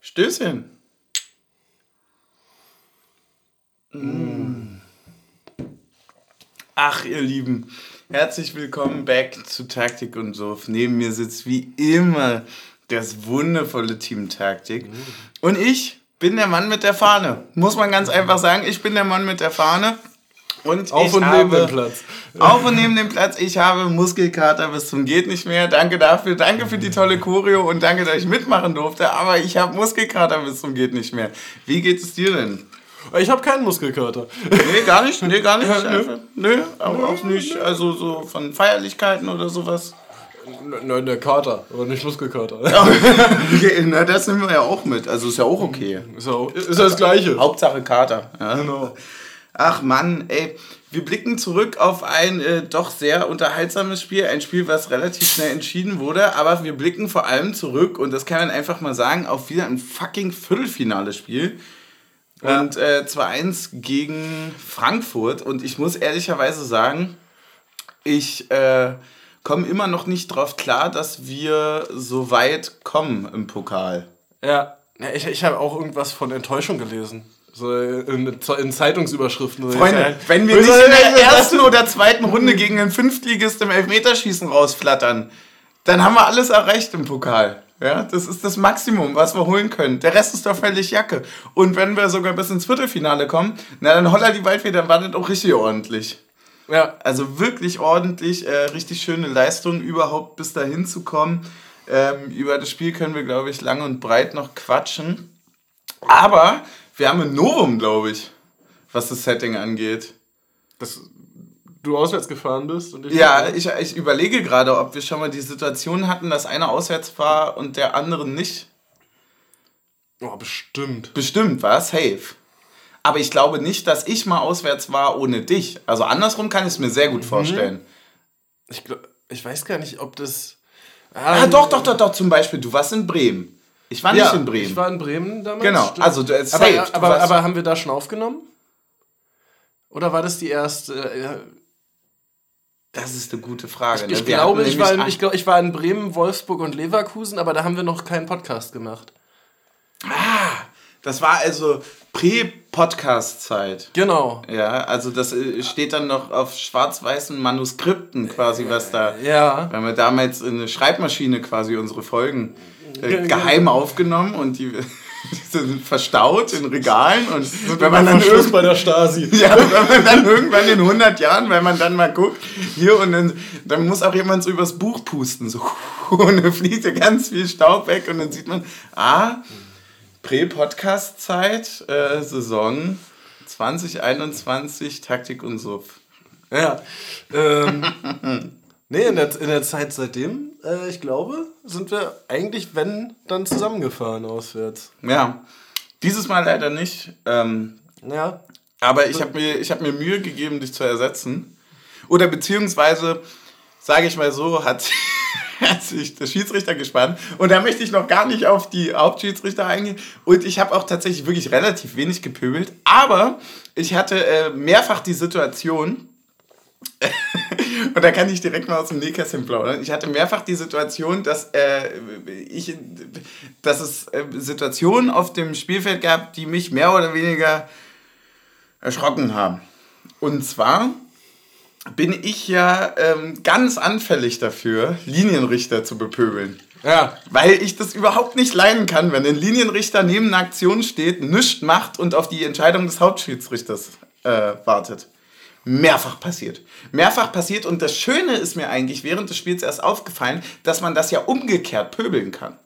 Stößchen. Mm. Ach, ihr Lieben, herzlich willkommen back zu Taktik und Sof. Neben mir sitzt wie immer das wundervolle Team Taktik. Und ich bin der Mann mit der Fahne. Muss man ganz einfach sagen, ich bin der Mann mit der Fahne. Und Auf und habe, neben dem Platz. Auf und neben dem Platz. Ich habe Muskelkater bis zum geht nicht mehr. Danke dafür. Danke für die tolle Choreo und danke, dass ich mitmachen durfte. Aber ich habe Muskelkater bis zum geht nicht mehr. Wie geht es dir denn? Ich habe keinen Muskelkater. Nee, gar nicht. Nee, gar nicht. Einfach, nö, aber auch nicht. Also so von Feierlichkeiten oder sowas. Nein, der Kater, aber nicht Muskelkater. Okay, Na, das nehmen wir ja auch mit. Also ist ja auch okay. Ist ja, ist ja das Gleiche. Hauptsache Kater. Ja. Genau. Ach Mann, ey, wir blicken zurück auf ein äh, doch sehr unterhaltsames Spiel, ein Spiel, was relativ schnell entschieden wurde, aber wir blicken vor allem zurück und das kann man einfach mal sagen, auf wieder ein fucking Viertelfinale-Spiel. Ja. Und äh, 2-1 gegen Frankfurt und ich muss ehrlicherweise sagen, ich äh, komme immer noch nicht drauf klar, dass wir so weit kommen im Pokal. Ja, ja ich, ich habe auch irgendwas von Enttäuschung gelesen. So in, in Zeitungsüberschriften. Freunde, wenn wir nicht in der ersten oder zweiten Runde gegen einen Fünftligist im Elfmeterschießen rausflattern, dann haben wir alles erreicht im Pokal. Ja, das ist das Maximum, was wir holen können. Der Rest ist doch völlig Jacke. Und wenn wir sogar bis ins Viertelfinale kommen, na dann holla die Waldfee, dann war das auch richtig ordentlich. Ja, Also wirklich ordentlich, äh, richtig schöne Leistung, überhaupt bis dahin zu kommen. Ähm, über das Spiel können wir, glaube ich, lang und breit noch quatschen. Aber wir haben ein Novum, glaube ich, was das Setting angeht. dass du auswärts gefahren bist und ich Ja, ich, ich überlege gerade, ob wir schon mal die Situation hatten, dass einer auswärts war und der andere nicht. Oh, bestimmt. Bestimmt war safe. Aber ich glaube nicht, dass ich mal auswärts war ohne dich. Also andersrum kann ich es mir sehr gut vorstellen. Ich, glaub, ich weiß gar nicht, ob das. Ah, doch, doch, doch, doch. Zum Beispiel, du warst in Bremen. Ich war nicht Ja, in Bremen. ich war in Bremen damals. Genau, stimmt. also du- aber, safe, aber, aber haben wir da schon aufgenommen? Oder war das die erste? äh, das ist eine gute Frage. ne? Ich, Wir glaube, ich war, in, ich, glaub, ich war in Bremen, Wolfsburg und Leverkusen, aber da haben wir noch keinen Podcast gemacht. Das war also Prä-Podcast-Zeit. Genau. Ja, also das äh, steht dann noch auf schwarz-weißen Manuskripten quasi, was da. Ja. Wir haben ja damals in eine Schreibmaschine quasi unsere Folgen äh, Ge- ge- geheim aufgenommen und die, die sind verstaut in Regalen und wenn man dann irgendwann, bei der Stasi. ja, wenn man dann irgendwann in 100 Jahren, wenn man dann mal guckt, hier und dann, dann muss auch jemand so übers Buch pusten, so und dann fliegt ja ganz viel Staub weg und dann sieht man, ah, Prä-Podcast-Zeit, äh, Saison 2021, Taktik und Suff. Ja. Ähm, nee, in der, in der Zeit seitdem, äh, ich glaube, sind wir eigentlich, wenn, dann zusammengefahren auswärts. Ja, dieses Mal leider nicht. Ähm, Ja. aber ich habe mir, ich hab mir Mühe gegeben, dich zu ersetzen. Oder beziehungsweise, sage ich mal so, hat, hat sich der Schiedsrichter gespannt. Und da möchte ich noch gar nicht auf die Hauptschiedsrichter eingehen. Und ich habe auch tatsächlich wirklich relativ wenig gepöbelt. Aber ich hatte äh, mehrfach die Situation, und da kann ich direkt mal aus dem Nähkästchen plaudern. Ich hatte mehrfach die Situation, dass, äh, ich, dass es äh, Situationen auf dem Spielfeld gab, die mich mehr oder weniger erschrocken haben. Und zwar bin ich ja ähm, ganz anfällig dafür, Linienrichter zu bepöbeln. Ja. Weil ich das überhaupt nicht leiden kann, wenn ein Linienrichter neben einer Aktion steht, nichts macht und auf die Entscheidung des Hauptschiedsrichters äh, wartet. Mehrfach passiert. Mehrfach passiert und das Schöne ist mir eigentlich während des Spiels erst aufgefallen, dass man das ja umgekehrt pöbeln kann.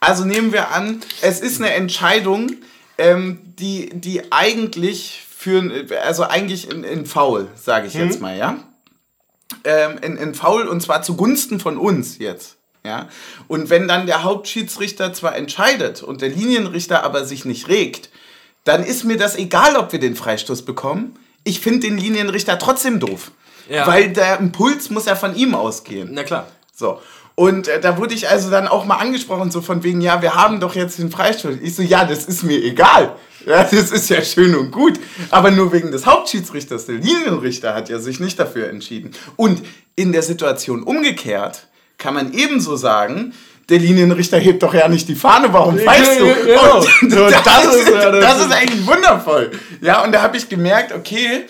Also nehmen wir an, es ist eine Entscheidung, ähm, die, die eigentlich für, also eigentlich in, in Foul, sage ich jetzt mal, ja ähm, in, in Foul und zwar zugunsten von uns jetzt. Ja? Und wenn dann der Hauptschiedsrichter zwar entscheidet und der Linienrichter aber sich nicht regt, dann ist mir das egal, ob wir den Freistoß bekommen. Ich finde den Linienrichter trotzdem doof. Ja. Weil der Impuls muss ja von ihm ausgehen. Na klar. So. Und äh, da wurde ich also dann auch mal angesprochen, so von wegen, ja, wir haben doch jetzt den Freistoß. Ich so, ja, das ist mir egal. Ja, das ist ja schön und gut. Aber nur wegen des Hauptschiedsrichters, der Linienrichter hat ja sich nicht dafür entschieden. Und in der Situation umgekehrt kann man ebenso sagen, der Linienrichter hebt doch ja nicht die Fahne, warum pfeifst du? Genau. Und Und das, ist, das ist eigentlich wundervoll. Ja, und da habe ich gemerkt, okay,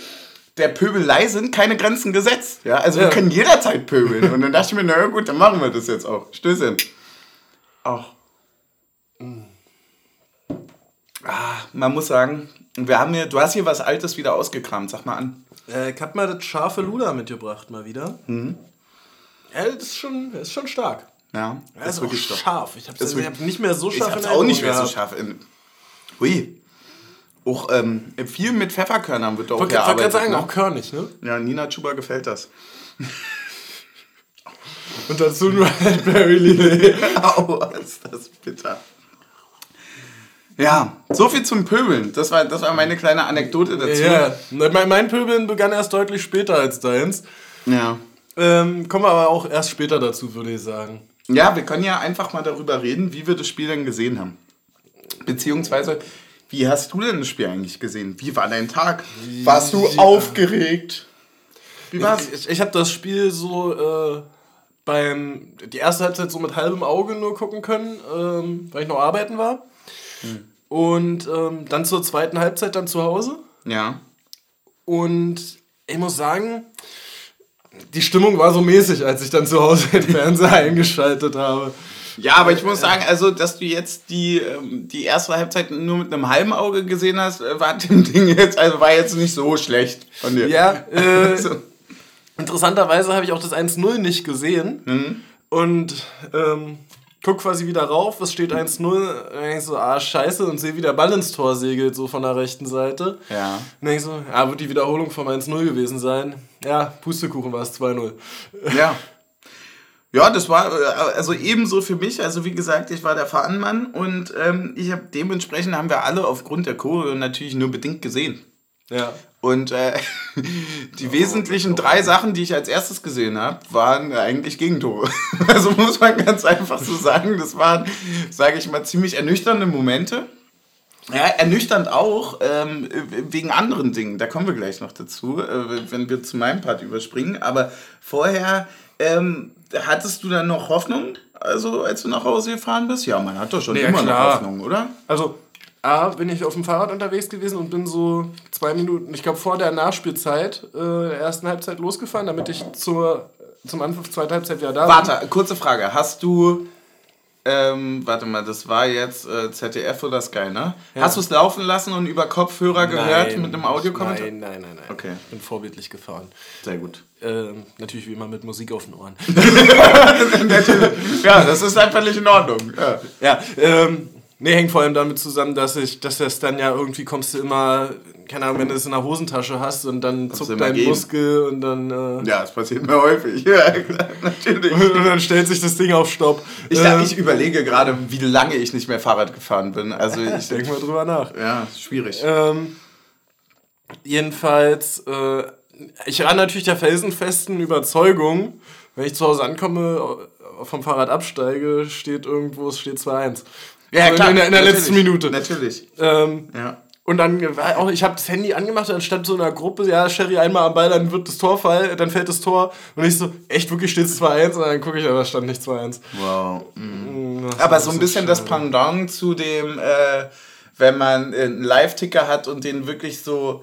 der Pöbelei sind keine Grenzen gesetzt. Ja, also Ja. wir können jederzeit pöbeln. Und dann dachte ich mir, na gut, dann machen wir das jetzt auch. Stößchen. Auch. Ah, man muss sagen, wir haben hier, du hast hier was Altes wieder ausgekramt, sag mal an. Äh, ich hab mal das scharfe Luder mitgebracht, mal wieder. Ja, das ist schon, das ist schon stark. Ja, Das ist auch wirklich scharf. Ich hab's Das ist ich hab nicht mehr so Ich scharf hab's in auch nicht mehr so gehabt. scharf. In, hui. Auch ähm, viel mit Pfefferkörnern wird auch Ich wollte gerade gearbeitet. sagen, ne? auch körnig, ne? Ja, Nina Chuba gefällt das. Und dazu nur Raspberry Lillet. Au, ist das bitter. Ja, so viel zum Pöbeln. Das war, das war meine kleine Anekdote dazu. Ja, mein, mein Pöbeln begann erst deutlich später als deins. ja. Ähm, kommen wir aber auch erst später dazu, würde ich sagen. Ja, wir können ja einfach mal darüber reden, wie wir das Spiel denn gesehen haben. Beziehungsweise, wie hast du denn das Spiel eigentlich gesehen? Wie war dein Tag? Warst du Ja. aufgeregt? Wie war's? Ich, ich habe das Spiel so äh, beim die erste Halbzeit so mit halbem Auge nur gucken können, ähm, weil ich noch arbeiten war. Und ähm, dann zur zweiten Halbzeit dann zu Hause. Ja. Und ich muss sagen, die Stimmung war so mäßig, als ich dann zu Hause den Fernseher eingeschaltet habe. Ja, aber ich muss sagen, also, dass du jetzt die, ähm, die erste Halbzeit nur mit einem halben Auge gesehen hast, äh, war dem Ding jetzt, also war jetzt nicht so schlecht von dir. Ja, äh, Also, interessanterweise habe ich auch das 1-0 nicht gesehen. Und ähm, guck quasi wieder rauf, es steht 1-0. Dann denk ich so, ah, scheiße, und sehe, wie der Ball ins Tor segelt, so von der rechten Seite. ja. Dann denk ich so, ja, wird die Wiederholung vom 1-0 gewesen sein. Ja, Pustekuchen war es 2-0. Ja. Ja, das war äh, also ebenso für mich. Also wie gesagt, ich war der Fahnenmann und ähm, ich habe dementsprechend haben wir alle aufgrund der Choreo natürlich nur bedingt gesehen. Ja. Und äh, die wesentlichen drei Sachen, die ich als erstes gesehen habe, waren eigentlich Gegentore. Also muss man ganz einfach so sagen, das waren, sage ich mal, ziemlich ernüchternde Momente. Ja, ernüchternd auch ähm, wegen anderen Dingen. Da kommen wir gleich noch dazu, äh, wenn wir zu meinem Part überspringen. Aber vorher ähm, hattest du dann noch Hoffnung, also als du nach Hause gefahren bist? Ja, man hat doch schon Ja, immer klar. noch Hoffnung, oder? Also, A, bin ich auf dem Fahrrad unterwegs gewesen und bin so zwei Minuten, ich glaube vor der Nachspielzeit äh, der ersten Halbzeit losgefahren, damit ich zur, zum Anpfiff zweiter Halbzeit wieder da bin. Warte, kurze Frage. Hast du, ähm, warte mal, das war jetzt äh, ZDF oder Sky, ne? Ja. Hast du es laufen lassen und über Kopfhörer gehört Nein, mit einem Audiokommentar? Nein, nein, nein, nein. Okay. Ich bin vorbildlich gefahren. Sehr gut. Ähm, natürlich wie immer mit Musik auf den Ohren. Ja, das ist dann völlig in Ordnung. Ja. ja, ähm, nee, hängt vor allem damit zusammen, dass ich, dass das dann ja irgendwie kommst du immer, keine Ahnung, wenn du es in der Hosentasche hast und dann du zuckt dein gehen. Muskel und dann, äh, ja, das passiert mir häufig. Ja, natürlich. und dann stellt sich das Ding auf Stopp. Ich, Ähm, ich überlege gerade, wie lange ich nicht mehr Fahrrad gefahren bin. Also ich denk mal drüber nach. Ja, schwierig. Ähm, jedenfalls, äh, ich war natürlich der felsenfesten Überzeugung, wenn ich zu Hause ankomme, vom Fahrrad absteige, steht irgendwo, es steht 2-1. Ja, Also In der, in der natürlich. letzten Minute. Natürlich. Ähm, Ja. und dann war auch, ich habe das Handy angemacht und dann stand so in einer Gruppe, ja, Sherry einmal am Ball, dann wird das Tor fallen, dann fällt dasTor. Und ich so, echt, wirklich steht es 2-1? Und dann gucke ich, aber stand nicht 2-1. Wow. Mm, das Aber so ein bisschen das schade. Pendant zu dem, äh, wenn man äh, einen Live-Ticker hat und den wirklich so,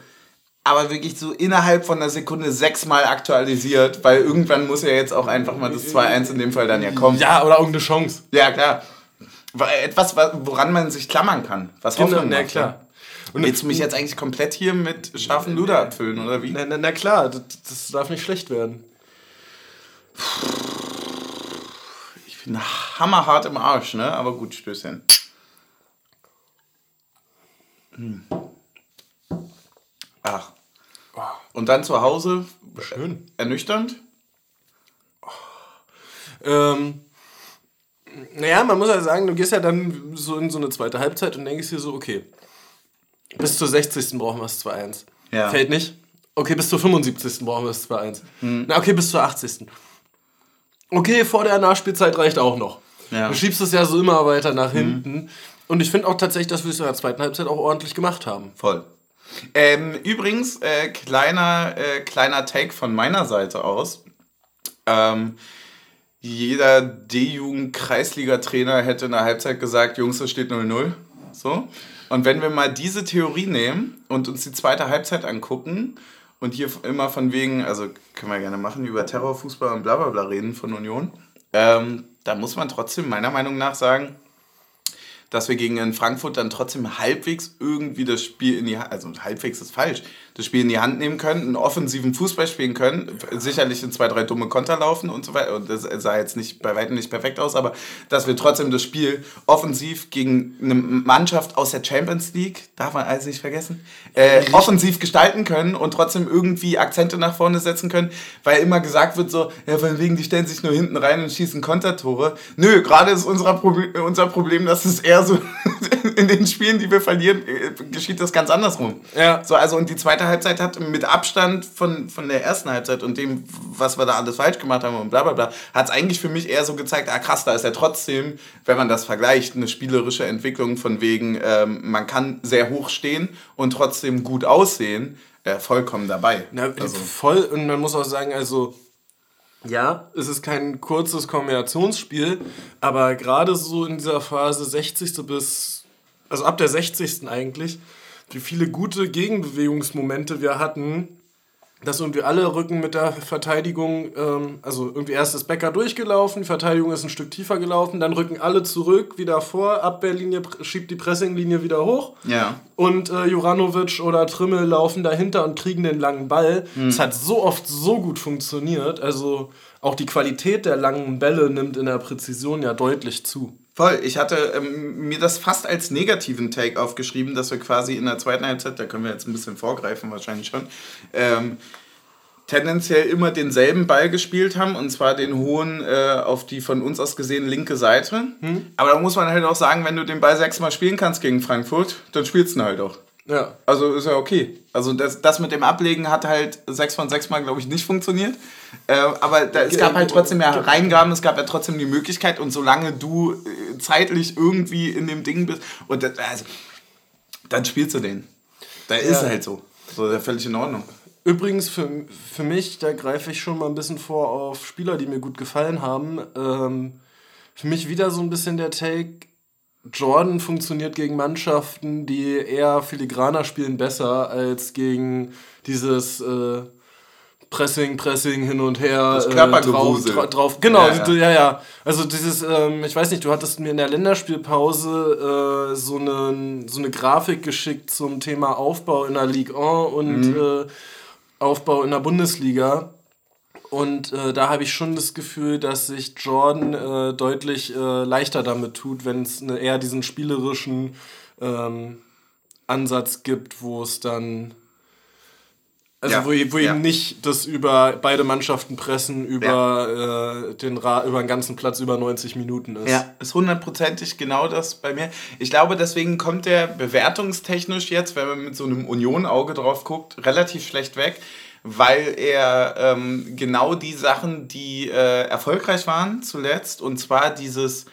aber wirklich so innerhalb von einer Sekunde sechsmal aktualisiert, weil irgendwann muss ja jetzt auch einfach mal das 2-1 in dem Fall dann ja kommen. Ja, oder irgendeine Chance. Ja, klar. Weil Etwas, wa- woran man sich klammern kann. Was Genau, Hoffnung na macht, klar. ja. Und willst du mich jetzt eigentlich komplett hier mit scharfen Luder abfüllen, oder wie? Na, na, na klar, das, das darf nicht schlecht werden. Ich bin hammerhart im Arsch, ne? Aber gut, Stößchen. Hm. Ach. Und dann zu Hause Schön. ernüchternd? Ähm, naja, man muss ja sagen, du gehst ja dann so in so eine zweite Halbzeit und denkst dir so, okay, bis zur 60. brauchen wir es 2-1. Ja. Fällt nicht. Okay, bis zur 75. brauchen wir es 2-1. Na, okay, bis zur 80. Okay, vor der Nachspielzeit reicht auch noch. Ja. Du schiebst es ja so immer weiter nach hinten. Und ich finde auch tatsächlich, dass wir es in der zweiten Halbzeit auch ordentlich gemacht haben. Voll. Ähm, übrigens, äh, kleiner, äh, kleiner Take von meiner Seite aus. Ähm, jeder D-Jugend-Kreisliga-Trainer hätte in der Halbzeit gesagt, Jungs, es steht 0-0. So. Und wenn wir mal diese Theorie nehmen und uns die zweite Halbzeit angucken und hier immer von wegen, also können wir gerne machen, über Terrorfußball und bla bla bla reden von Union, ähm, da muss man trotzdem meiner Meinung nach sagen, dass wir gegen Frankfurt dann trotzdem halbwegs irgendwie das Spiel in die also halbwegs ist falsch, das Spiel in die Hand nehmen können, einen offensiven Fußball spielen können, sicherlich in zwei, drei dumme Konter laufen und so weiter. Und das sah jetzt nicht bei weitem nicht perfekt aus, aber dass wir trotzdem das Spiel offensiv gegen eine Mannschaft aus der Champions League, darf man alles nicht vergessen, äh, offensiv gestalten können und trotzdem irgendwie Akzente nach vorne setzen können, weil immer gesagt wird so, ja, von wegen, die stellen sich nur hinten rein und schießen Kontertore. Nö, gerade ist unser Problem, unser Problem, dass es eher so in den Spielen, die wir verlieren, äh, geschieht das ganz andersrum. Ja. So, also und die zweite Halbzeit hat mit Abstand von, von der ersten Halbzeit und dem, was wir da alles falsch gemacht haben und bla bla bla, hat es eigentlich für mich eher so gezeigt, ah krass, da ist ja trotzdem, wenn man das vergleicht, eine spielerische Entwicklung von wegen, ähm, man kann sehr hoch stehen und trotzdem gut aussehen, äh, vollkommen dabei. Na, also. Voll, und man muss auch sagen, also ja, es ist kein kurzes Kombinationsspiel, aber gerade so in dieser Phase 60. bis, also ab der 60. eigentlich, wie viele gute Gegenbewegungsmomente wir hatten, dass irgendwie alle Rücken mit der Verteidigung, ähm, also irgendwie erst ist Becker durchgelaufen, die Verteidigung ist ein Stück tiefer gelaufen, dann rücken alle zurück, wieder vor, Abwehrlinie schiebt die Pressinglinie wieder hoch. Ja. Und äh, Juranovic oder Trimmel laufen dahinter und kriegen den langen Ball. Es mhm. hat so oft so gut funktioniert. Also auch die Qualität der langen Bälle nimmt in der Präzision ja deutlich zu. Voll. Ich hatte ähm, mir das fast als negativen Take aufgeschrieben, dass wir quasi in der zweiten Halbzeit, da können wir jetzt ein bisschen vorgreifen wahrscheinlich schon, ähm, tendenziell immer denselben Ball gespielt haben und zwar den hohen äh, auf die von uns aus gesehen linke Seite. Hm. Aber da muss man halt auch sagen, wenn du den Ball sechsmal spielen kannst gegen Frankfurt, dann spielst du ihn halt auch. Ja. Also ist ja okay. Also das, das mit dem Ablegen hat halt sechs von sechs Mal, glaube ich, nicht funktioniert. Äh, aber da, es gab halt trotzdem ja Reingaben, es gab ja trotzdem die Möglichkeit und solange du äh, zeitlich irgendwie in dem Ding bist, und das, also, dann spielst du den. Da ja. ist halt so. So, ja völlig in Ordnung. Übrigens, für, für mich, da greife ich schon mal ein bisschen vor auf Spieler, die mir gut gefallen haben. Ähm, für mich wieder so ein bisschen der Take, Jordan funktioniert gegen Mannschaften, die eher filigraner spielen, besser als gegen dieses äh, Pressing, Pressing hin und her. Das. Äh, drauf, drauf, Genau, ja, ja. ja, ja. Also dieses, ähm, ich weiß nicht, du hattest mir in der Länderspielpause äh, so, eine, so eine Grafik geschickt zum Thema Aufbau in der Ligue 1 und mhm. äh, Aufbau in der Bundesliga. Und äh, da habe ich schon das Gefühl, dass sich Jordan äh, deutlich äh, leichter damit tut, wenn es ne, eher diesen spielerischen ähm, Ansatz gibt, wo es dann. Also ja, wo, wo ja. eben nicht das über beide Mannschaften pressen über, ja. äh, den Ra über den ganzen Platz über 90 Minuten ist. Ja, ist hundertprozentig genau das bei mir. Ich glaube, deswegen kommt der bewertungstechnisch jetzt, wenn man mit so einem Union-Auge drauf guckt, relativ schlecht weg weil er ähm, genau die Sachen, die äh, erfolgreich waren zuletzt, und zwar dieses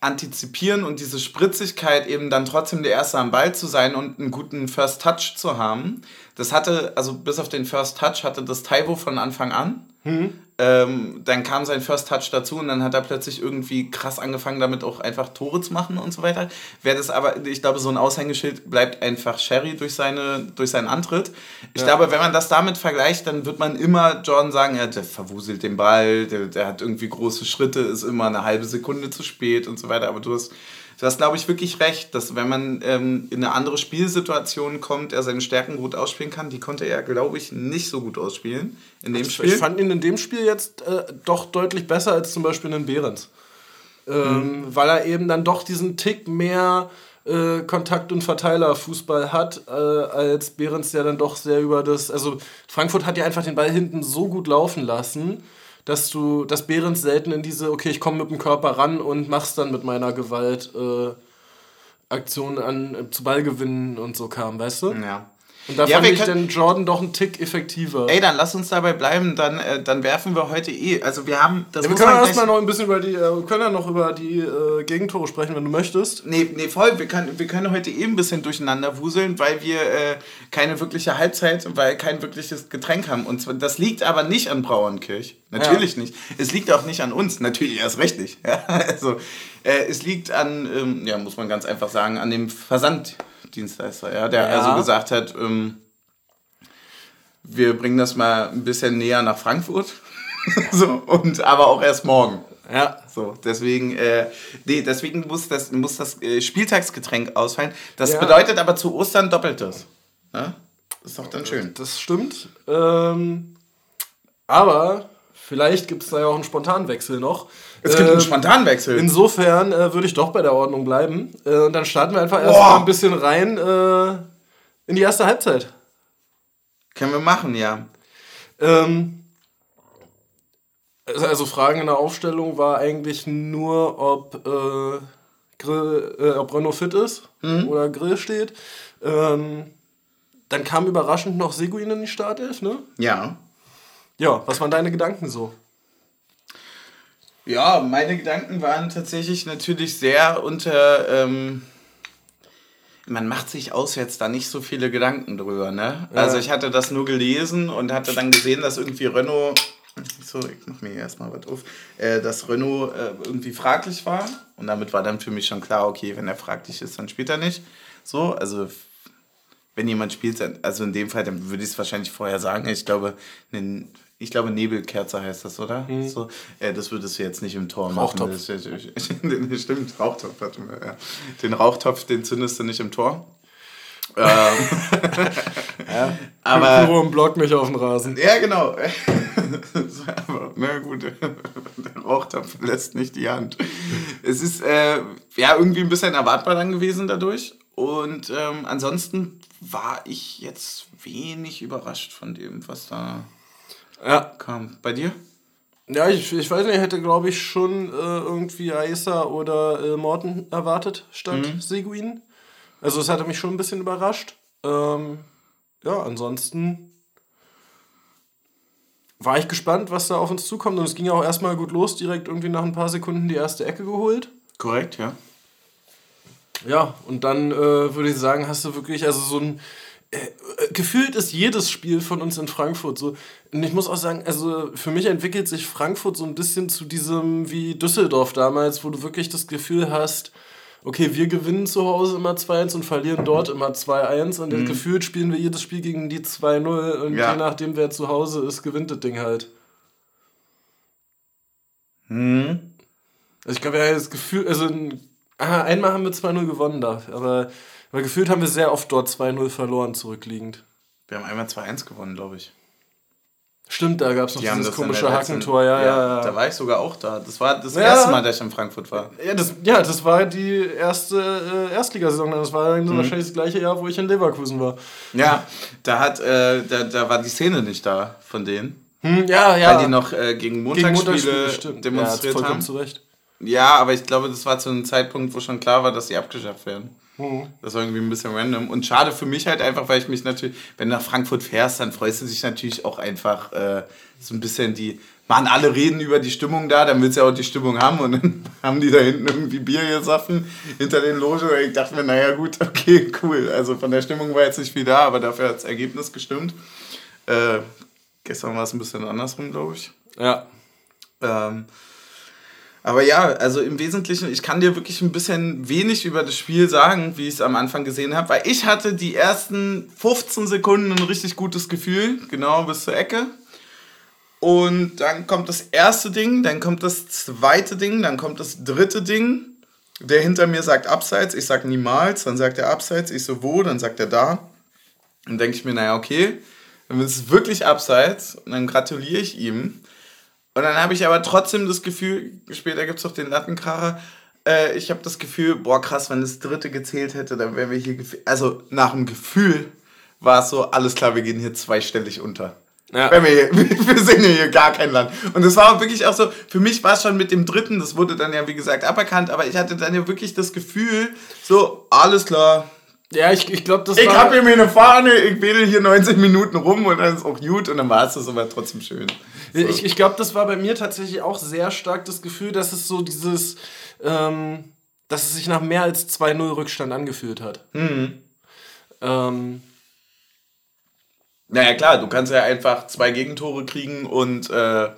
Antizipieren und diese Spritzigkeit, eben dann trotzdem der Erste am Ball zu sein und einen guten First Touch zu haben, das hatte, also bis auf den First Touch hatte das Taiwo von Anfang an. Mhm. Ähm, dann kam sein First Touch dazu und dann hat er plötzlich irgendwie krass angefangen, damit auch einfach Tore zu machen und so weiter. Wäre das aber, ich glaube, so ein Aushängeschild bleibt einfach Sherry durch, seine, durch seinen Antritt. Ich ja. glaube, wenn man das damit vergleicht, dann wird man immer Jordan sagen, ja, der verwuselt den Ball, der, der hat irgendwie große Schritte, ist immer eine halbe Sekunde zu spät und so weiter. Aber du hast du hast, glaube ich, wirklich recht, dass wenn man ähm, in eine andere Spielsituation kommt, er seine Stärken gut ausspielen kann. Die konnte er, glaube ich, nicht so gut ausspielen in dem also, Spiel. Ich fand ihn in dem Spiel jetzt äh, doch deutlich besser als zum Beispiel in Behrens. Ähm, mhm. Weil er eben dann doch diesen Tick mehr äh, Kontakt- und Verteilerfußball hat, äh, als Behrens, der dann doch sehr über das. Also Frankfurt hat ja einfach den Ball hinten so gut laufen lassen dass du, dass Behrens selten in diese, okay, ich komme mit dem Körper ran und mach's dann mit meiner Gewalt äh, Aktion an zu Ballgewinnen und so kam, weißt du? Ja. Und da Ja, fand ich können- den Jordan doch einen Tick effektiver. Ey, dann lass uns dabei bleiben, dann, äh, dann werfen wir heute eh. Also wir haben. Das ja, wir können ja erstmal noch ein bisschen über die, äh, wir können ja noch über die äh, Gegentore sprechen, wenn du möchtest. Nee, nee, voll. Wir können, wir können heute eh ein bisschen durcheinander wuseln, weil wir äh, keine wirkliche Halbzeit, weil kein wirkliches Getränk haben. Und zwar, das liegt aber nicht an Brauernkirch. Natürlich nicht. Es liegt auch nicht an uns. Natürlich erst recht nicht. Ja, also, äh, es liegt an, ähm, ja, muss man ganz einfach sagen, an dem Versanddienstleister, ja, der Ja. also gesagt hat, ähm, wir bringen das mal ein bisschen näher nach Frankfurt. so, und aber auch erst morgen. Ja. So, deswegen, äh, nee, deswegen muss das, muss das äh, Spieltagsgetränk ausfallen. Das Ja. bedeutet aber zu Ostern doppeltes. Ne? Ist doch dann schön. Das stimmt. Ähm, aber vielleicht gibt es da ja auch einen Spontanwechsel noch. Es gibt einen Ähm, Spontanwechsel. Insofern äh, würde ich doch bei der Ordnung bleiben. Äh, und dann starten wir einfach erstmal ein bisschen rein äh, in die erste Halbzeit. Können wir machen, ja. Ähm, also- also Fragen in der Aufstellung war eigentlich nur, ob, äh, Grill, äh, ob Renault fit ist oder Grill steht. Ähm, dann kam überraschend noch Seguin in die Startelf, ne? Ja. Ja, was waren deine Gedanken so? Ja, meine Gedanken waren tatsächlich natürlich sehr unter. Ähm, man macht sich auswärts da nicht so viele Gedanken drüber, ne? Also ich hatte das nur gelesen und hatte dann gesehen, dass irgendwie Renault. So, ich mach mir erstmal was auf. Äh, dass Renault äh, irgendwie fraglich war. Und damit war dann für mich schon klar, okay, wenn er fraglich ist, dann spielt er nicht. So, also wenn jemand spielt, also in dem Fall, dann würde ich es wahrscheinlich vorher sagen. Ich glaube, nen- ich glaube Nebelkerze heißt das, oder? So, äh, das würdest du jetzt nicht im Tor machen. Rauchtopf. Ist- das stimmt, Rauchtopf. Ja. Den Rauchtopf, den zündest du nicht im Tor. ähm, aber Puro im Block mich auf den Rasen. ja, genau. Aber, na gut, der Rauchtopf lässt nicht die Hand. Es ist äh, ja irgendwie ein bisschen erwartbar dann gewesen dadurch. Und ähm, ansonsten war ich jetzt wenig überrascht von dem, was da Ja, kam. Bei dir? ja ich, ich weiß nicht, ich hätte glaube ich schon äh, irgendwie Aisa oder äh, Morten erwartet statt Seguin. Also das hatte mich schon ein bisschen überrascht. Ähm, ja, ansonsten war ich gespannt, was da auf uns zukommt. Und es ging ja auch erstmal gut los, direkt irgendwie nach ein paar Sekunden die erste Ecke geholt. Korrekt, ja. Ja, und dann äh, würde ich sagen, hast du wirklich, also so ein. Äh, äh, gefühlt ist jedes Spiel von uns in Frankfurt so. Und ich muss auch sagen, also für mich entwickelt sich Frankfurt so ein bisschen zu diesem wie Düsseldorf damals, wo du wirklich das Gefühl hast, okay, wir gewinnen zu Hause immer 2-1 und verlieren dort immer 2-1 und mhm. gefühlt spielen wir jedes Spiel gegen die 2-0 und Ja. je nachdem, wer zu Hause ist, gewinnt das Ding halt. Hm. Also ich glaube, ja, das Gefühl, also ein, aha, einmal haben wir 2-0 gewonnen da, aber, aber gefühlt haben wir sehr oft dort 2-0 verloren zurückliegend. Wir haben einmal 2-1 gewonnen, glaube ich. Stimmt, da gab es noch Die dieses komische Hackentor, ja, ja, Da ja. war ich sogar auch da. Das war das Ja. erste Mal, dass ich in Frankfurt war. Ja, das, ja, das war die erste äh, Erstligasaison. Das war Mhm. wahrscheinlich das gleiche Jahr, wo ich in Leverkusen war. Ja, da hat, äh, da, da war die Szene nicht da von denen. Hm, ja, ja. Weil die noch äh, gegen gegen Montagsspiele, Montagsspiele stimmt. demonstriert ja, vollkommen haben. zu Recht. Ja, aber ich glaube, das war zu einem Zeitpunkt, wo schon klar war, dass sie abgeschafft werden. Mhm. Das war irgendwie ein bisschen random. Und schade für mich halt einfach, weil ich mich natürlich, wenn du nach Frankfurt fährst, dann freust du dich natürlich auch einfach äh, so ein bisschen die. Waren alle reden über die Stimmung da, dann willst du ja auch die Stimmung haben und dann haben die da hinten irgendwie Bier gesoffen hinter den Logen. Und ich dachte mir, naja, gut, okay, cool. Also von der Stimmung war jetzt nicht viel da, aber dafür hat das Ergebnis gestimmt. Äh, gestern war es ein bisschen andersrum, glaube ich. Ja. Ähm, aber ja, also im Wesentlichen, ich kann dir wirklich ein bisschen wenig über das Spiel sagen, wie ich es am Anfang gesehen habe, weil ich hatte die ersten 15 Sekunden ein richtig gutes Gefühl, genau bis zur Ecke. Und dann kommt das erste Ding, dann kommt das zweite Ding, dann kommt das dritte Ding. Der hinter mir sagt Abseits, ich sag niemals, dann sagt er Abseits, ich so wo, dann sagt er da. Dann denke ich mir, naja, okay, dann ist es wirklich Abseits und dann gratuliere ich ihm. Und dann habe ich aber trotzdem das Gefühl, später gibt es doch den Lattenkracher, äh, ich habe das Gefühl, boah krass, wenn das dritte gezählt hätte, dann wären wir hier, also nach dem Gefühl war es so, alles klar, wir gehen hier zweistellig unter. Ja. Wenn wir, hier, wir sehen hier gar kein Land. Und es war wirklich auch so, für mich war es schon mit dem dritten, das wurde dann ja wie gesagt aberkannt, aber ich hatte dann ja wirklich das Gefühl, so, alles klar, Ja, ich, ich glaube, das ich war... Ich habe hier eine Fahne, ich wedel hier 90 Minuten rum und dann ist auch gut und dann war es das aber trotzdem schön. So. Ich, ich glaube, das war bei mir tatsächlich auch sehr stark das Gefühl, dass es so dieses... Ähm, dass es sich nach mehr als 2-0 Rückstand angefühlt hat. Mhm. Ähm, naja, klar, du kannst ja einfach zwei Gegentore kriegen und äh,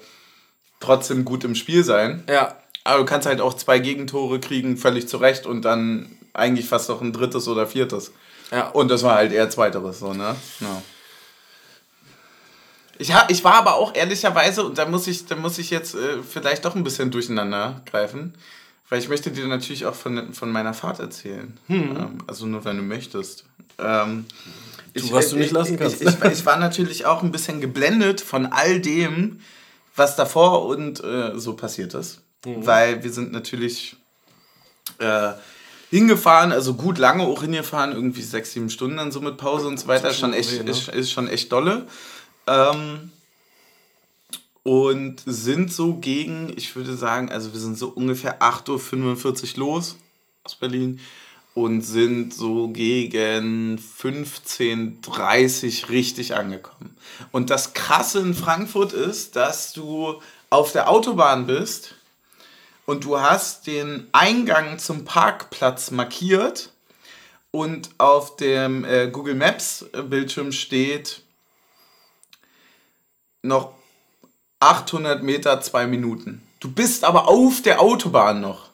trotzdem gut im Spiel sein. Ja. Aber du kannst halt auch zwei Gegentore kriegen, völlig zurecht und dann eigentlich fast noch ein drittes oder viertes. Ja. Und das war halt eher zweiteres, so, ne? Ja. Ich, ich war aber auch ehrlicherweise, und da muss ich, da muss ich jetzt äh, vielleicht doch ein bisschen durcheinander greifen, weil ich möchte dir natürlich auch von, von meiner Fahrt erzählen. Hm. Ähm, also nur, wenn du möchtest. Ähm, tu, was du nicht lassen kannst. Ich, ich, ich, war natürlich auch ein bisschen geblendet von all dem, was davor und äh, so passiert ist. Mhm. Weil wir sind natürlich äh, hingefahren, also gut lange auch hingefahren, irgendwie sechs, sieben Stunden dann so mit Pause und so weiter. Ist schon echt, ne? ist, ist, schon echt dolle. Ähm, und sind so gegen, ich würde sagen, also wir sind so ungefähr 8.45 Uhr los aus Berlin und sind so gegen 15.30 Uhr richtig angekommen. Und das Krasse in Frankfurt ist, dass du auf der Autobahn bist und du hast den Eingang zum Parkplatz markiert und auf dem äh, Google Maps Bildschirm steht noch 800 Meter, zwei Minuten. Du bist aber auf der Autobahn noch.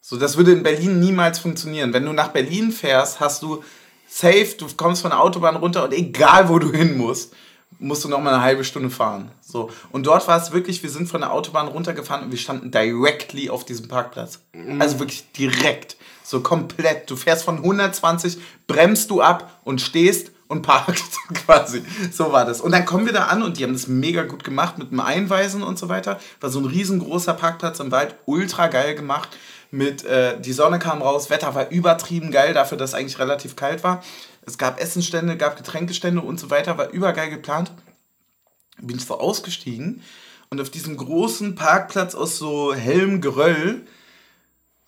So, das würde in Berlin niemals funktionieren. Wenn du nach Berlin fährst, hast du safe, du kommst von der Autobahn runter und egal wo du hin musst, musst du noch mal eine halbe Stunde fahren. So. Und dort war es wirklich, wir sind von der Autobahn runtergefahren und wir standen directly auf diesem Parkplatz. Mhm. Also wirklich direkt. So komplett. Du fährst von 120, bremst du ab und stehst und parkst quasi. So war das. Und dann kommen wir da an und die haben das mega gut gemacht mit dem Einweisen und so weiter. War so ein riesengroßer Parkplatz im Wald, ultra geil gemacht. Mit, äh, die Sonne kam raus, Wetter war übertrieben geil dafür, dass es eigentlich relativ kalt war. Es gab Essenstände, gab Getränkestände und so weiter, war übergeil geplant. Bin ich so ausgestiegen und auf diesem großen Parkplatz aus so hellem Geröll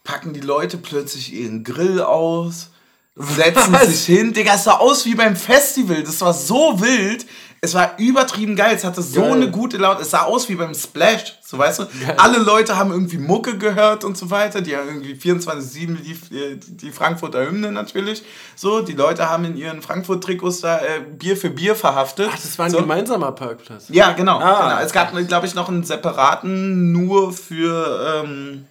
packen die Leute plötzlich ihren Grill aus, setzen Was? sich hin. Digga, es sah aus wie beim Festival. Das war so wild. Es war übertrieben geil. Es hatte so geil. eine gute Laut. Es sah aus wie beim Splash. So weißt du? Geil. Alle Leute haben irgendwie Mucke gehört und so weiter. Die haben irgendwie 24-7 die, die Frankfurter Hymne natürlich. So, die Leute haben in ihren Frankfurt-Trikots da äh, Bier für Bier verhaftet. Ach, das war ein so. gemeinsamer Parkplatz. Ja, genau. Ah. genau. Es gab, glaube ich, noch einen separaten nur für. Ähm,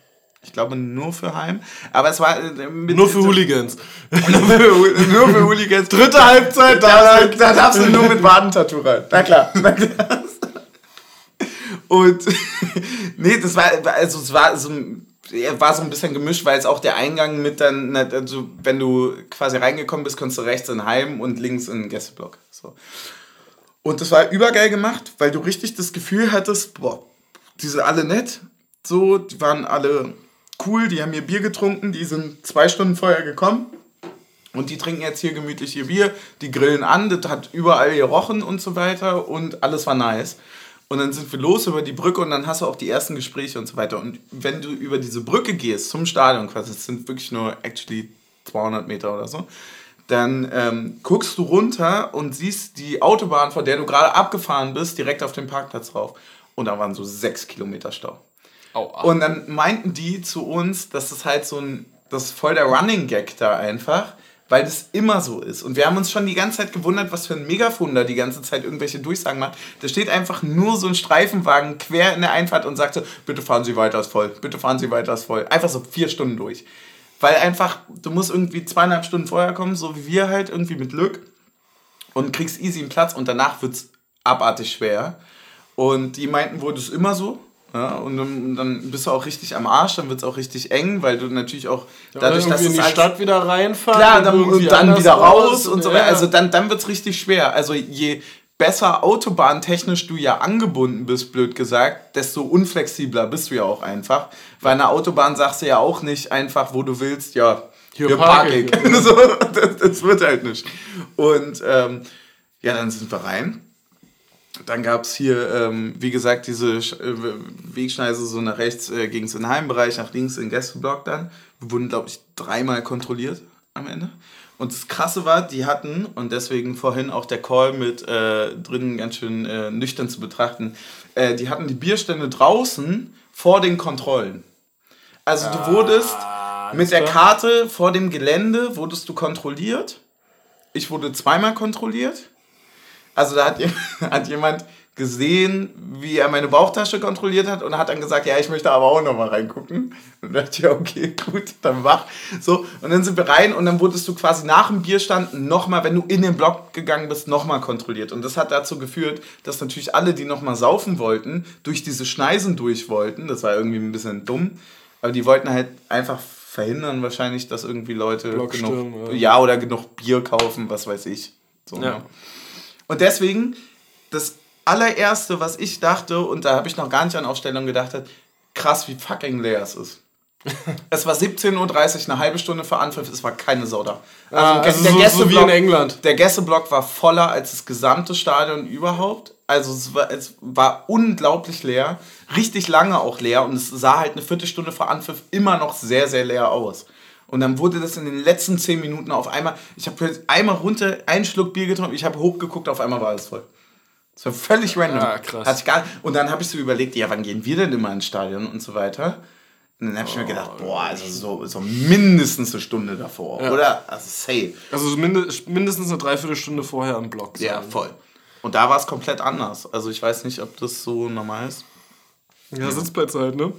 ich glaube nur für Heim. Aber es war. Äh, nur für Hooligans. nur, für, Hooligans. Dritte Halbzeit, da, da, da darfst du nur mit Wadentattoo rein. Na klar. Na klar. Und nee, das war, also es war so, war so ein bisschen gemischt, weil es auch der Eingang mit dann, also wenn du quasi reingekommen bist, konntest du rechts in Heim und links in den Gästeblock. So. Und das war übergeil gemacht, weil du richtig das Gefühl hattest, boah, die sind alle nett, so, die waren alle cool, die haben ihr Bier getrunken, die sind zwei Stunden vorher gekommen. Und die trinken jetzt hier gemütlich ihr Bier, die grillen an, das hat überall gerochen und so weiter und alles war nice. Und dann sind wir los über die Brücke und dann hast du auch die ersten Gespräche und so weiter. Und wenn du über diese Brücke gehst zum Stadion, quasi, das sind wirklich nur actually 200 Meter oder so, dann ähm, guckst du runter und siehst die Autobahn, vor der du gerade abgefahren bist, direkt auf den Parkplatz rauf. Und da waren so sechs Kilometer Stau. Aua. Und dann meinten die zu uns, dass das halt so ein, das ist voll der Running Gag da einfach, weil das immer so ist. Und wir haben uns schon die ganze Zeit gewundert, was für ein Megafon da die ganze Zeit irgendwelche Durchsagen macht. Da steht einfach nur so ein Streifenwagen quer in der Einfahrt und sagt so, bitte fahren Sie weiter, ist voll, bitte fahren Sie weiter, ist voll. Einfach so vier Stunden durch. Weil einfach, du musst irgendwie zweieinhalb Stunden vorher kommen, so wie wir halt, irgendwie mit Glück. Und kriegst easy einen Platz und danach wird es abartig schwer. Und die meinten wohl, das ist immer so. Ja, und dann, dann, bist du auch richtig am Arsch, dann wird es auch richtig eng, weil du natürlich auch ja, dadurch, dass du in die Stadt wieder reinfahren klar, dann, und dann wieder raus und so weiter. Ja. Also dann, dann wird es richtig schwer. Also je besser autobahntechnisch du ja angebunden bist, blöd gesagt, desto unflexibler bist du ja auch einfach. Weil eine Autobahn sagst du ja auch nicht einfach, wo du willst, ja, hier, hier park ich. so, das, das, wird halt nicht. Und ähm, ja, dann sind wir rein dann gab es hier, ähm, wie gesagt, diese äh, Wegschneise so nach rechts äh, ging es in den Heimbereich, nach links in den Gästeblock dann. Wir wurden, glaube ich, dreimal kontrolliert. am Ende. Und das Krasse war, die hatten, und deswegen vorhin auch der Call mit äh, drinnen ganz schön äh, nüchtern zu betrachten, äh, die hatten die Bierstände draußen vor den Kontrollen. Also du wurdest Ah, mit der Karte vor dem Gelände, wurdest du kontrolliert. Ich wurde zweimal kontrolliert. Also da hat, hat jemand gesehen, wie er meine Bauchtasche kontrolliert hat und hat dann gesagt, ja, ich möchte aber auch noch mal reingucken. Und da dachte ich, ja, okay, gut, dann mach. So, und dann sind wir rein und dann wurdest du quasi nach dem Bierstand nochmal, wenn du in den Block gegangen bist, nochmal kontrolliert. Und das hat dazu geführt, dass natürlich alle, die nochmal saufen wollten, durch diese Schneisen durch wollten. Das war irgendwie ein bisschen dumm. Aber die wollten halt einfach verhindern wahrscheinlich, dass irgendwie Leute genug, ja. ja, oder genug Bier kaufen, was weiß ich. So, Ja. ne? Und deswegen, das allererste, was ich dachte, und da habe ich noch gar nicht an Aufstellung gedacht, hat, krass, wie fucking leer es ist. es war 17.30 Uhr, eine halbe Stunde vor Anpfiff, es war keine Sau da. Ah, also der so- so wie in England. Der Gästeblock war voller als das gesamte Stadion überhaupt. Also es war, es war unglaublich leer, richtig lange auch leer und es sah halt eine Viertelstunde vor Anpfiff immer noch sehr, sehr leer aus. Und dann wurde das in den letzten zehn Minuten auf einmal, ich habe einmal runter, einen Schluck Bier getrunken, ich habe hochgeguckt, auf einmal war alles voll. Das war völlig random. Ah, krass. Ich gar, und dann habe ich so überlegt, ja, wann gehen wir denn immer ins Stadion und so weiter. Und dann habe ich mir gedacht, boah, also so, so mindestens eine Stunde davor, Ja. oder? Also safe. Also minde- mindestens eine Dreiviertelstunde vorher am Block. Ja, sein. voll. Und da war es komplett anders. Also ich weiß nicht, ob das so normal ist. Ja, Sitzplätze halt, ne?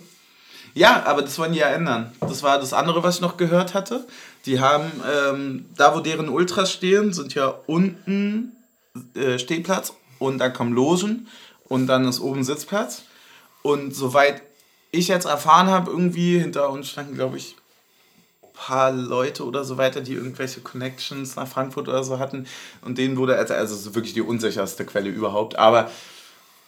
Ja, aber das wollen die ja ändern. Das war das andere, was ich noch gehört hatte. Die haben, ähm, da wo deren Ultras stehen, sind ja unten äh, Stehplatz und dann kommen Logen und dann ist oben Sitzplatz. Und soweit ich jetzt erfahren habe, irgendwie hinter uns standen, glaube ich, ein paar Leute oder so weiter, die irgendwelche Connections nach Frankfurt oder so hatten. Und denen wurde, also, also so wirklich die unsicherste Quelle überhaupt. Aber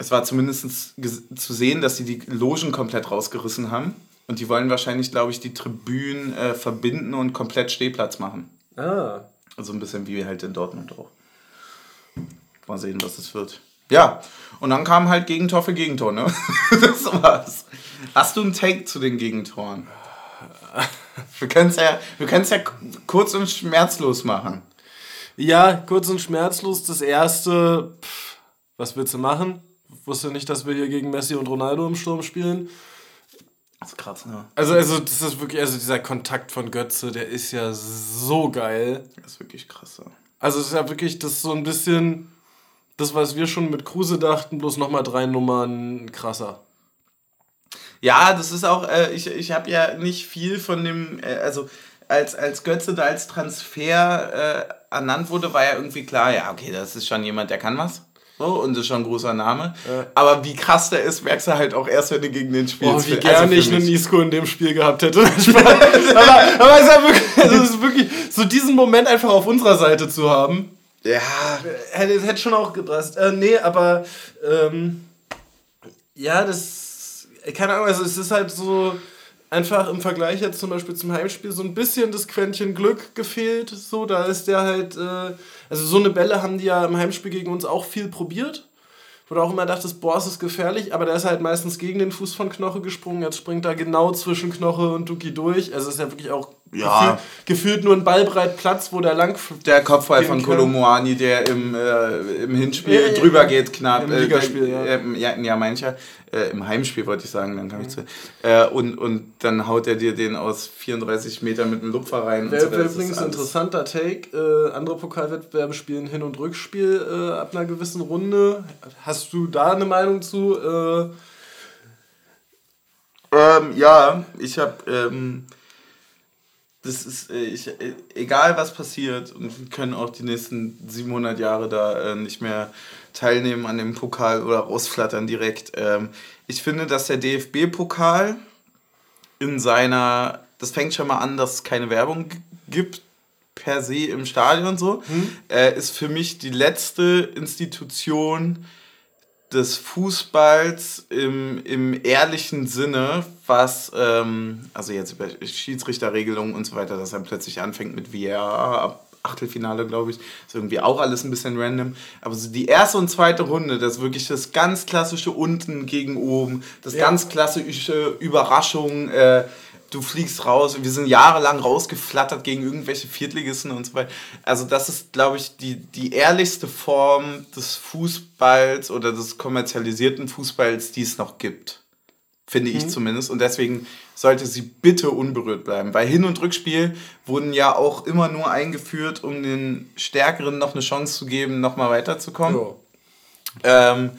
es war zumindest zu sehen, dass sie die Logen komplett rausgerissen haben. Und die wollen wahrscheinlich, glaube ich, die Tribünen äh, verbinden und komplett Stehplatz machen. Ah. Also ein bisschen wie halt in Dortmund auch. Mal sehen, was es wird. Ja, und dann kam halt Gegentor für Gegentor, ne? das war's. Hast du einen Take zu den Gegentoren? Wir können es ja, wir können's ja kurz und schmerzlos machen. Ja, kurz und schmerzlos. Das erste, pff, was willst du machen? Wusste nicht, dass wir hier gegen Messi und Ronaldo im Sturm spielen. Das ist krass, ne? Also, also das ist wirklich, also dieser Kontakt von Götze, der ist ja so geil. Das ist wirklich krass. Ja. Also es ist ja wirklich das so ein bisschen das, was wir schon mit Kruse dachten, bloß nochmal drei Nummern krasser. Ja, das ist auch, äh, ich, ich habe ja nicht viel von dem, äh, also als, als Götze da als Transfer äh, ernannt wurde, war ja irgendwie klar, ja, okay, das ist schon jemand, der kann was. So, und das ist schon ein großer Name. Ja. Aber wie krass der ist, merkst du halt auch erst, wenn du gegen den spielst. Boah, wie Also gerne ich einen. Isco in dem Spiel gehabt hätte. aber, aber es, ist wirklich, also es ist wirklich, so diesen Moment einfach auf unserer Seite zu haben, Ja, hätte, hätte schon auch gepasst. Äh, nee, aber ähm, ja, das, keine Ahnung, also es ist halt so einfach im Vergleich jetzt zum Beispiel zum Heimspiel so ein bisschen das Quäntchen Glück gefehlt. So, da ist der halt, äh, also so eine Bälle haben die ja im Heimspiel gegen uns auch viel probiert. Wo du auch immer dachtest, boah, es ist gefährlich, aber der ist halt meistens gegen den Fuß von Knoche gesprungen. Jetzt springt er genau zwischen Knoche und Duki durch. Also ist ja wirklich auch Ja. gefühlt, gefühlt nur ein ballbreit Platz, wo der lang der Kopfball von Köln. Kolomouani, der im, äh, im Hinspiel Ja, ja, ja. drüber geht knapp. Im äh, Ligaspiel, äh, ja. äh, ja. Ja, mancher. Äh, Im Heimspiel wollte ich sagen, dann kam ich zu. Äh, und, und dann haut er dir den aus 34 Metern mit dem Lupfer rein. so. Wäre ist übrigens ein interessanter Take. Äh, andere Pokalwettbewerbe spielen Hin- und Rückspiel ab einer gewissen Runde. Hast du da eine Meinung zu? Äh, Ähm, ja, ich habe, ähm, das ist, äh, ich, äh, egal was passiert, und wir können auch die nächsten 700 Jahre da äh, nicht mehr teilnehmen an dem Pokal oder rausflattern direkt. Ähm, ich finde, dass der DFB-Pokal in seiner, das fängt schon mal an, dass es keine Werbung gibt per se im Stadion so, äh, ist für mich die letzte Institution, des Fußballs im, im ehrlichen Sinne, was, ähm, also jetzt über Schiedsrichterregelungen und so weiter, dass er plötzlich anfängt mit VR ab Achtelfinale, glaube ich, ist irgendwie auch alles ein bisschen random. Aber so die erste und zweite Runde, das ist wirklich das ganz klassische unten gegen oben, das Ja. ganz klassische Überraschung, äh, du fliegst raus. Wir sind jahrelang rausgeflattert gegen irgendwelche Viertligisten und so weiter. Also das ist, glaube ich, die, die ehrlichste Form des Fußballs oder des kommerzialisierten Fußballs, die es noch gibt. Finde ich mhm. zumindest. Und deswegen sollte sie bitte unberührt bleiben. Weil Hin- und Rückspiel wurden ja auch immer nur eingeführt, um den Stärkeren noch eine Chance zu geben, nochmal weiterzukommen. Ja. Ähm,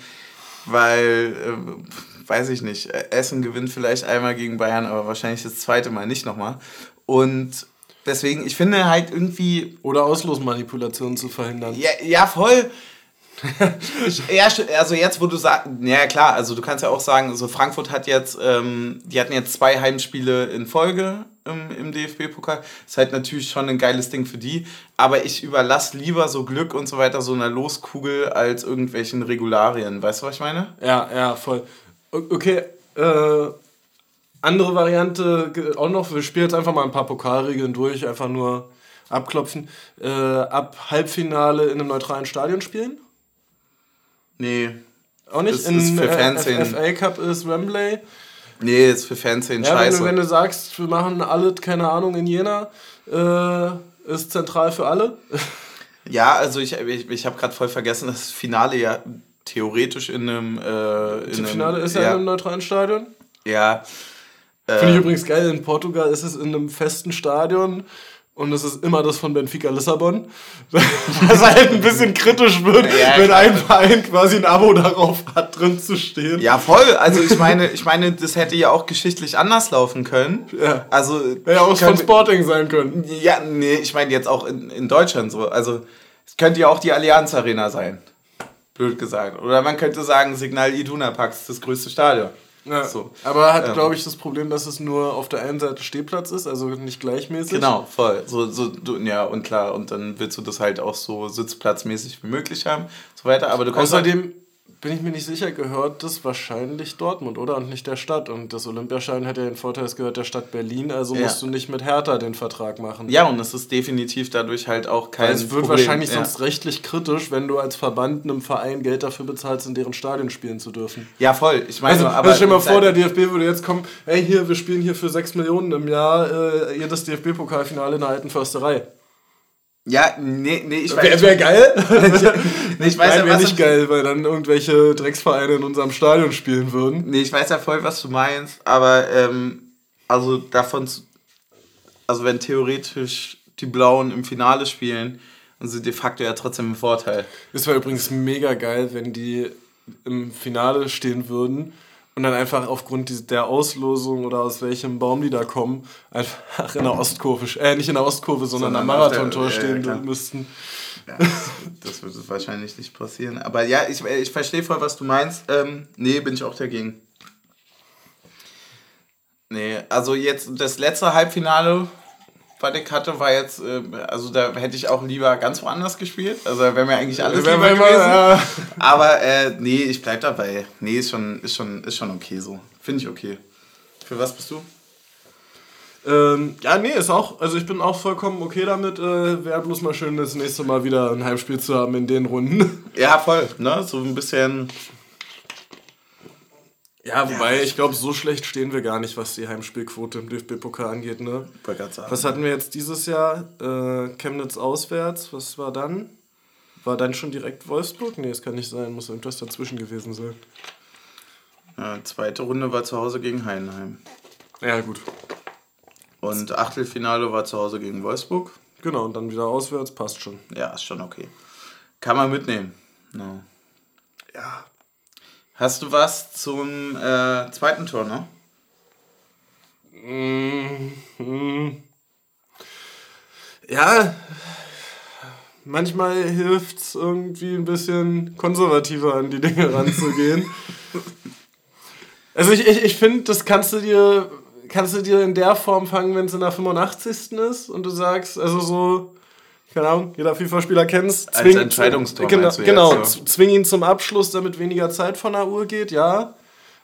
weil... Äh, weiß ich nicht, Essen gewinnt vielleicht einmal gegen Bayern, aber wahrscheinlich das zweite Mal nicht nochmal. Und deswegen, ich finde halt irgendwie. Oder Auslosmanipulationen zu verhindern. Ja, ja voll. ich, ja, also jetzt, wo du sagst, ja klar, also du kannst ja auch sagen, also Frankfurt hat jetzt, ähm, die hatten jetzt zwei Heimspiele in Folge im, im DFB-Pokal. Ist halt natürlich schon ein geiles Ding für die, aber ich überlasse lieber so Glück und so weiter so einer Loskugel als irgendwelchen Regularien. Weißt du, was ich meine? Ja, ja, voll. Okay, äh, andere Variante auch noch. Wir spielen jetzt einfach mal ein paar Pokalregeln durch, einfach nur abklopfen. Äh, ab Halbfinale in einem neutralen Stadion spielen? Nee. Auch nicht? Das in, ist für äh, Fanszenen. FA Cup ist Wembley. Nee, ist für Fanszenen ja, scheiße. Wenn du, wenn du sagst, wir machen alle, keine Ahnung, in Jena, äh, ist zentral für alle. ja, also ich, ich, ich habe gerade voll vergessen, dass das Finale ja theoretisch in einem. Äh, in Finale ist ja, in einem neutralen Stadion. Ja. Finde ich äh, übrigens geil. In Portugal ist es in einem festen Stadion und es ist immer das von Benfica Lissabon. Was halt ein bisschen kritisch wird, ja, wenn ein Verein quasi ein Abo darauf hat, drin zu stehen. Ja, voll. Also ich meine, ich meine, das hätte ja auch geschichtlich anders laufen können. Ja. Also. Hätte ja auch von Sporting sein können. Ja, nee, ich meine jetzt auch in, in Deutschland so. Also es könnte ja auch die Allianz Arena sein blöd gesagt. Oder man könnte sagen, Signal Iduna Park ist das größte Stadion. Ja, so. Aber hat, ähm, glaube ich, das Problem, dass es nur auf der einen Seite Stehplatz ist, also nicht gleichmäßig. Genau, voll. So, so, du, ja, und klar, und dann willst du das halt auch so sitzplatzmäßig wie möglich haben, so weiter. Aber du kannst Außerdem bin ich mir nicht sicher, gehört das wahrscheinlich Dortmund, oder? Und nicht der Stadt. Und das Olympiaschein hat ja den Vorteil, es gehört der Stadt Berlin, also ja. musst du nicht mit Hertha den Vertrag machen. Ja, und es ist definitiv dadurch halt auch kein. es wird Problem. wahrscheinlich ja. sonst rechtlich kritisch, wenn du als Verband einem Verein Geld dafür bezahlst, in deren Stadion spielen zu dürfen. Ja, voll. Ich meine, also, aber. Also stell dir mal vor, der DFB würde jetzt kommen, hey, hier, wir spielen hier für 6 Millionen im Jahr äh, ihr das DFB-Pokalfinale in der alten Försterei. Ja, nee, nee, ich weiß. Wäre wär geil? nee, ich weiß Nein, wäre nicht geil, weil dann irgendwelche Drecksvereine in unserem Stadion spielen würden. Nee, ich weiß ja voll, was du meinst, aber ähm, also davon, also wenn theoretisch die Blauen im Finale spielen, dann sind de facto ja trotzdem im Vorteil. Es wäre übrigens mega geil, wenn die im Finale stehen würden und dann einfach aufgrund der Auslosung oder aus welchem Baum die da kommen, einfach in der Ostkurve, äh, nicht in der Ostkurve, sondern, sondern am Marathontor der, stehen ja, müssten. Ja, das, würde wahrscheinlich nicht passieren. Aber ja, ich, ich verstehe voll, was du meinst. Ähm, nee, bin ich auch dagegen. Nee, also jetzt das letzte Halbfinale was ich hatte, war jetzt, äh, also da hätte ich auch lieber ganz woanders gespielt. Also wäre mir eigentlich alles lieber gewesen. Ja. Aber äh, nee, ich bleib dabei. Nee, ist schon, ist schon, ist schon okay so. Finde ich okay. Für was bist du? Ähm, ja, nee, ist auch, also ich bin auch vollkommen okay damit. Äh, Wäre bloß mal schön, das nächste Mal wieder ein Heimspiel zu haben in den Runden. Ja, voll, ne? So ein bisschen ja, wobei, ja, ich glaube, so schlecht stehen wir gar nicht, was die Heimspielquote im DFB-Pokal angeht. Ne? Was hatten wir jetzt dieses Jahr? Äh, Chemnitz auswärts, was war dann? War dann schon direkt Wolfsburg? Nee, es kann nicht sein, muss irgendwas dazwischen gewesen sein. Ja, zweite Runde war zu Hause gegen Heidenheim. Ja, gut. Und Achtelfinale war zu Hause gegen Wolfsburg. Genau, und dann wieder auswärts, passt schon. Ja, ist schon okay. Kann man mitnehmen. No. Ja, Hast du was zum äh, zweiten Tor noch? Mhm. Ja, manchmal hilft es irgendwie ein bisschen konservativer an die Dinge ranzugehen. also ich, ich, ich finde, das kannst du dir kannst du dir in der Form fangen, wenn es in der 85. ist und du sagst, also so keine Ahnung, jeder FIFA-Spieler kennt es. Als Entscheidungstor. Genau, genau jetzt, ja. zwing ihn zum Abschluss, damit weniger Zeit von der Uhr geht, ja.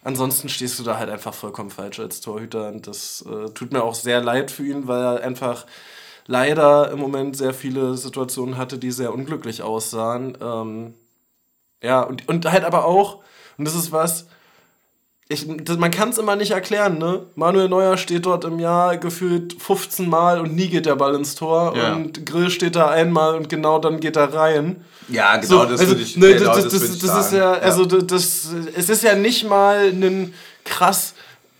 Ansonsten stehst du da halt einfach vollkommen falsch als Torhüter und das äh, tut mir auch sehr leid für ihn, weil er einfach leider im Moment sehr viele Situationen hatte, die sehr unglücklich aussahen. Ähm, ja, und, und halt aber auch, und das ist was, ich, das, man kann es immer nicht erklären, ne? Manuel Neuer steht dort im Jahr gefühlt 15 Mal und nie geht der Ball ins Tor. Ja. Und Grill steht da einmal und genau dann geht er rein. Ja, genau, So, das also, würde ich, ne, genau, das, das das, ich das ist sagen. ja, also das, das, es ist ja nicht mal ein krass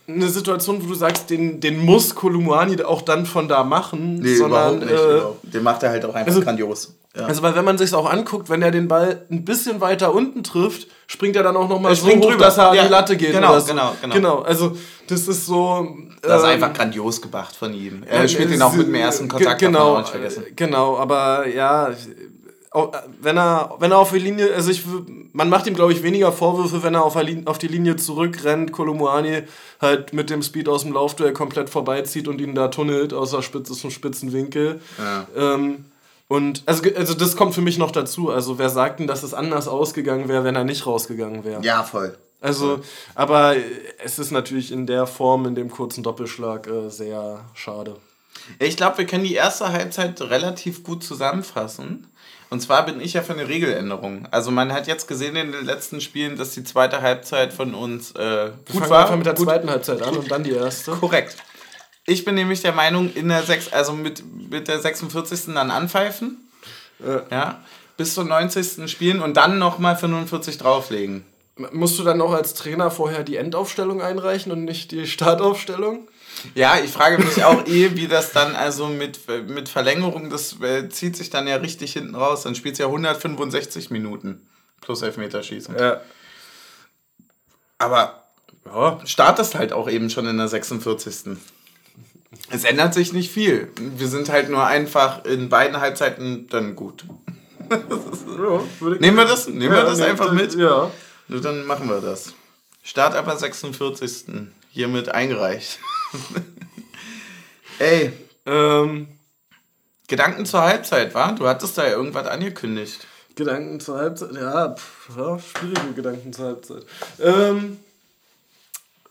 eine Situation, wo du sagst, den, den muss Kolumuani auch dann von da machen, Nee, sondern überhaupt nicht. äh, überhaupt. Den macht er halt auch einfach also- grandios. Ja. also weil wenn man sich auch anguckt, wenn er den Ball ein bisschen weiter unten trifft, springt er dann auch noch mal Er so hoch, drüber. dass er an Ja, die Latte geht genau, so. genau, genau. Genau, also das ist so das ist ähm, einfach grandios gemacht von ihm. Er spielt äh, ihn auch mit dem ersten Kontakt, genau, nicht vergessen. Genau, aber ja, wenn er, wenn er auf die Linie, also ich, man macht ihm, glaube ich, weniger Vorwürfe, wenn er auf, auf die Linie zurückrennt, Kolumuani halt mit dem Speed aus dem Laufduell komplett vorbeizieht und ihn da tunnelt aus der Spitze zum spitzen Winkel. Ja. Ähm, und also, also das kommt für mich noch dazu. Also wer sagt denn, dass es anders ausgegangen wäre, wenn er nicht rausgegangen wäre? Ja, voll. Also, aber äh, es ist natürlich in der Form, in dem kurzen Doppelschlag, äh, sehr schade. Ich glaube, wir können die erste Halbzeit relativ gut zusammenfassen. Und zwar bin ich ja für eine Regeländerung. Also man hat jetzt gesehen in den letzten Spielen, dass die zweite Halbzeit von uns äh, gut fangen war. einfach mit der gut. zweiten Halbzeit an und dann die erste. Korrekt. Ich bin nämlich der Meinung, in der sechs, also mit, mit der 46. dann anpfeifen. Ja. Ja. Bis zum 90. spielen und dann nochmal 45 drauflegen. Musst du dann auch als Trainer vorher die Endaufstellung einreichen und nicht die Startaufstellung? Ja, ich frage mich auch eh, wie das dann also mit, mit Verlängerung, das äh, zieht sich dann ja richtig hinten raus. Dann spielt es ja 165 Minuten plus Elfmeterschießen. Ja. Aber Ja. startest halt auch eben schon in der 46. Es ändert sich nicht viel. Wir sind halt nur einfach in beiden Halbzeiten dann gut. Nehmen wir das? Nehmen wir das einfach mit? Ja. Nur dann machen wir das. Start aber 46. Hiermit eingereicht. Ey, Ähm, Gedanken zur Halbzeit, war? Du hattest da ja irgendwas angekündigt. Gedanken zur Halbzeit. Ja, pff, ja, schwierige Gedanken zur Halbzeit. Ähm,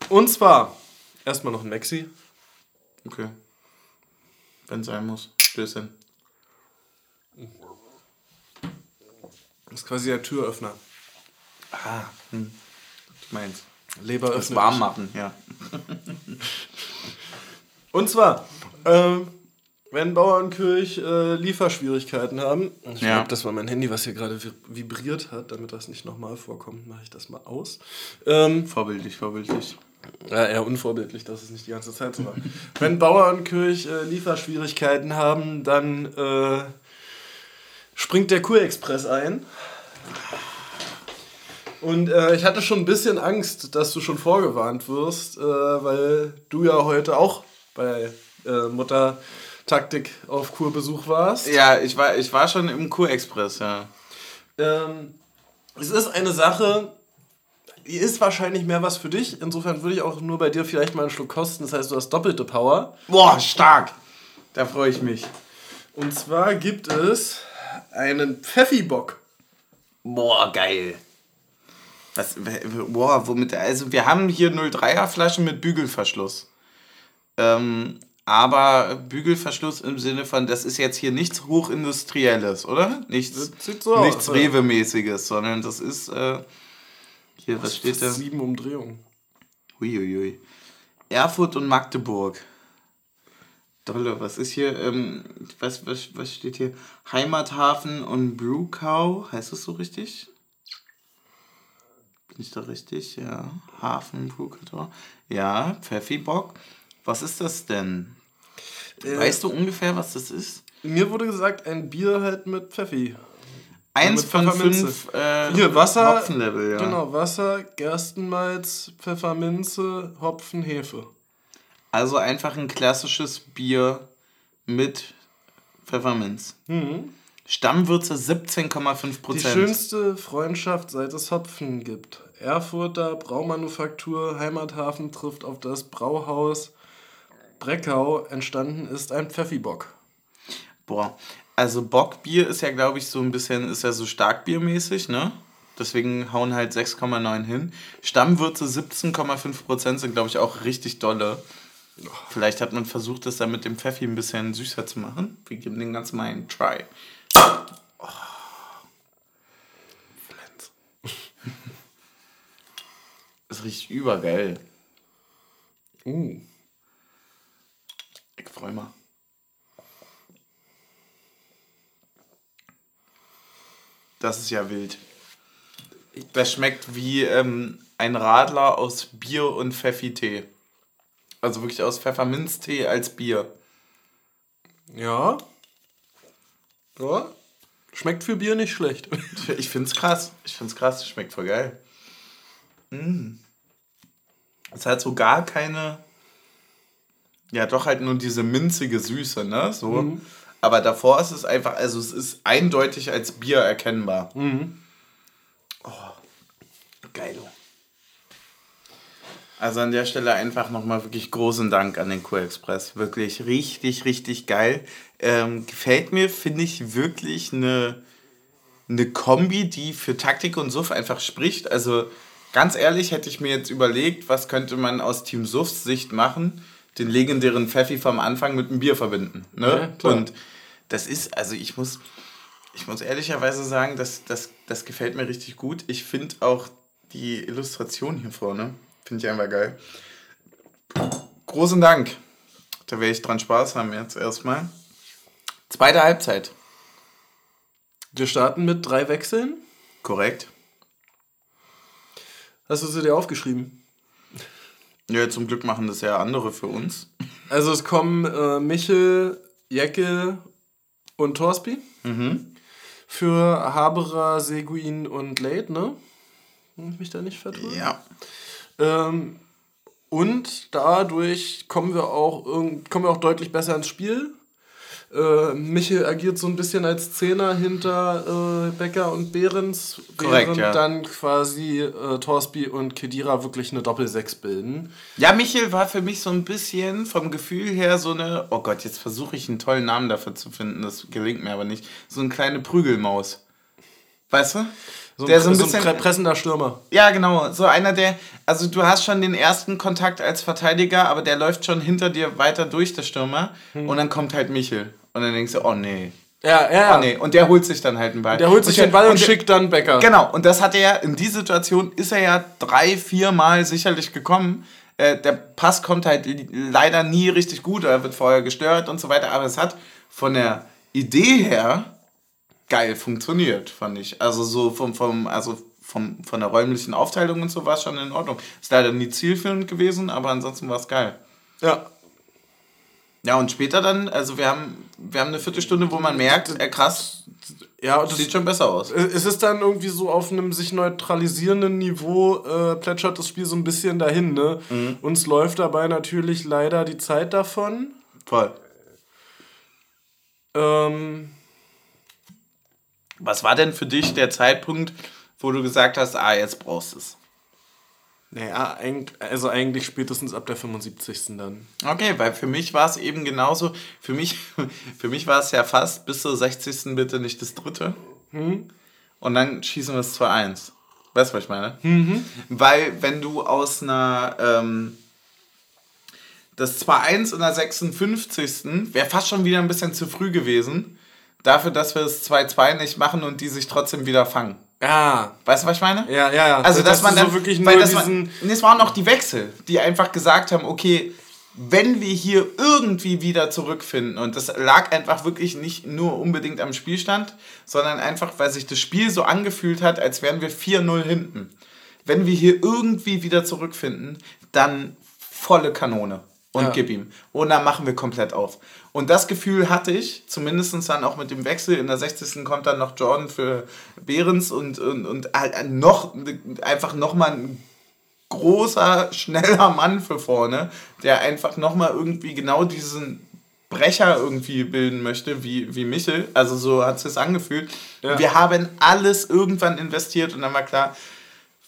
und zwar erstmal noch ein Maxi. Okay. Wenn sein muss. Stößchen. Das ist quasi der Türöffner. Ah, hm. Ich meinst. Leber öffnet. warm machen, ja. Und zwar, ähm, wenn Bauernkirch äh, Lieferschwierigkeiten haben, ich Ja. glaube, das war mein Handy, was hier gerade vi- vibriert hat, damit das nicht nochmal vorkommt, mache ich das mal aus. Ähm, Vorbildlich, vorbildlich. ja, eher unvorbildlich, dass es nicht die ganze Zeit so war. wenn Bauernkirch äh, Lieferschwierigkeiten haben, dann äh, springt der Kurexpress ein. Und äh, ich hatte schon ein bisschen Angst, dass du schon vorgewarnt wirst, äh, weil du ja heute auch bei äh, Mutter Taktik auf Kurbesuch warst. Ja, ich war, ich war schon im Kurexpress, ja. Ähm, es ist eine Sache, die ist wahrscheinlich mehr was für dich. Insofern würde ich auch nur bei dir vielleicht mal einen Schluck kosten. Das heißt, du hast doppelte Power. Boah, stark! Da freue ich mich. Und zwar gibt es einen Pfeffibock. Boah, geil. Was, boah, womit, also wir haben hier 03er Flaschen mit Bügelverschluss. Ähm, aber Bügelverschluss im Sinne von, das ist jetzt hier nichts Hochindustrielles, oder? Nichts, so nichts. Rewe-mäßiges, sondern das ist, äh, hier, was steht da? Sieben Umdrehungen. Huiuiui. Erfurt und Magdeburg. Dolle, was ist hier? Ähm, was, was, was steht hier? Heimathafen und Brewcow, heißt das so richtig? Bin ich da richtig? Ja. Hafen, Brewcow. Ja, Pfeffibock. Was ist das denn? Weißt du ungefähr, was das ist? Mir wurde gesagt, ein Bier halt mit Pfeffi. Eins mit von fünf äh, Hier, Wasser. Hopfenlevel, ja. Genau, Wasser, Gerstenmalz, Pfefferminze, Hopfen, Hefe. Also einfach ein klassisches Bier mit Pfefferminz. Stammwürze 17,5% Die schönste Freundschaft, seit es Hopfen gibt. Erfurter Braumanufaktur, Heimathafen trifft auf das Brauhaus Breckau. Entstanden ist ein Pfeffibock. Boah, also Bockbier ist ja, glaube ich, so ein bisschen, ist ja so starkbiermäßig, ne? Deswegen hauen halt 6,9 hin. Stammwürze 17,5 Prozent sind, glaube ich, auch richtig dolle. Vielleicht hat man versucht, das dann mit dem Pfeffi ein bisschen süßer zu machen. Wir geben den ganz mal einen Try. Das riecht übergeil. Uh. Ich freue mich. Das ist ja wild. Das schmeckt wie ähm, ein Radler aus Bier und Pfeffi-Tee. Also wirklich aus Pfefferminztee als Bier. Ja. Ja. Schmeckt für Bier nicht schlecht. Ich find's krass. Ich find's krass. Schmeckt voll geil. Mm. Es hat so gar keine. Ja, doch halt nur diese minzige Süße, ne? So. Aber davor ist es einfach, also es ist eindeutig als Bier erkennbar. Oh, geil. Also an der Stelle einfach nochmal wirklich großen Dank an den Q-Express. Wirklich richtig, richtig geil. Ähm, gefällt mir, finde ich wirklich eine, eine Kombi, die für Taktik und Suff einfach spricht. Also ganz ehrlich hätte ich mir jetzt überlegt, was könnte man aus Team Suffs Sicht machen, den legendären Pfeffi vom Anfang mit einem Bier verbinden. Ne? Ja, und das ist, also ich muss, ich muss ehrlicherweise sagen, das, das, das gefällt mir richtig gut. Ich finde auch die Illustration hier vorne, finde ich einfach geil. Großen Dank. Da werde ich dran Spaß haben jetzt erstmal. Zweite Halbzeit. Wir starten mit drei Wechseln. Korrekt. Hast du sie dir aufgeschrieben? Ja, zum Glück machen das ja andere für uns. Also es kommen äh, Michel, Jecke und Torsby. Für Haberer, Seguin und Late, ne? Wenn ich mich da nicht vertue. Ja. Ähm, und dadurch kommen wir auch kommen wir auch deutlich besser ins Spiel. Äh, Michel agiert so ein bisschen als Zehner hinter äh, Becker und Behrens, Korrekt, während ja. dann quasi äh, Torsby und Kedira wirklich eine Doppelsechs bilden. Ja, Michel war für mich so ein bisschen vom Gefühl her so eine, oh Gott, jetzt versuche ich einen tollen Namen dafür zu finden, das gelingt mir aber nicht. So eine kleine Prügelmaus. Weißt du? So der ein, so ein so bisschen. ein pre- pressender Stürmer. ja, genau. So einer, der. Also, du hast schon den ersten Kontakt als Verteidiger, aber der läuft schon hinter dir weiter durch, der Stürmer. Hm. Und dann kommt halt Michel. Und dann denkst du, oh nee. Ja, ja. Oh nee. Und der holt sich dann halt einen Ball. Der holt sich und den Ball und der- schickt dann Becker. Genau, und das hat er ja, in die Situation ist er ja drei, vier Mal sicherlich gekommen. Äh, der Pass kommt halt leider nie richtig gut, er wird vorher gestört und so weiter, aber es hat von der Idee her geil funktioniert, fand ich. Also so vom, vom, also vom, von der räumlichen Aufteilung und so war es schon in Ordnung. Ist leider nie zielführend gewesen, aber ansonsten war es geil. Ja. Ja, und später dann, also wir haben, wir haben eine Viertelstunde, wo man merkt, äh, krass, Ja, und das sieht schon besser aus. Es ist dann irgendwie so auf einem sich neutralisierenden Niveau äh, plätschert das Spiel so ein bisschen dahin. Ne? Mhm. Uns läuft dabei natürlich leider die Zeit davon. Voll. Ähm, Was war denn für dich der Zeitpunkt, wo du gesagt hast, ah, jetzt brauchst du es? naja, also eigentlich spätestens ab der 75. dann. Okay, weil für mich war es eben genauso. Für mich, für mich war es ja fast bis zur 60. bitte nicht das dritte. Und dann schießen wir es 2-1. Weißt du, was ich meine? Weil, wenn du aus einer. Ähm, das 2-1 in der 56. wäre fast schon wieder ein bisschen zu früh gewesen. Dafür, dass wir das 2-2 nicht machen und die sich trotzdem wieder fangen. Ja, Weißt du, was ich meine? ja, ja. ja. Also, dass, man du dann so wirklich weil nur das diesen. Nee, es waren auch die Wechsel, die einfach gesagt haben, okay, wenn wir hier irgendwie wieder zurückfinden, und das lag einfach wirklich nicht nur unbedingt am Spielstand, sondern einfach, weil sich das Spiel so angefühlt hat, als wären wir 4-0 hinten. Wenn wir hier irgendwie wieder zurückfinden, dann volle Kanone und Ja. gib ihm. Und dann machen wir komplett auf. Und das Gefühl hatte ich, zumindest dann auch mit dem Wechsel. In der 60. kommt dann noch Jordan für Behrens und, und, und halt noch, einfach nochmal ein großer, schneller Mann für vorne, der einfach nochmal irgendwie genau diesen Brecher irgendwie bilden möchte, wie, wie Michel. Also so hat es sich angefühlt. Ja. Wir haben alles irgendwann investiert und dann war klar,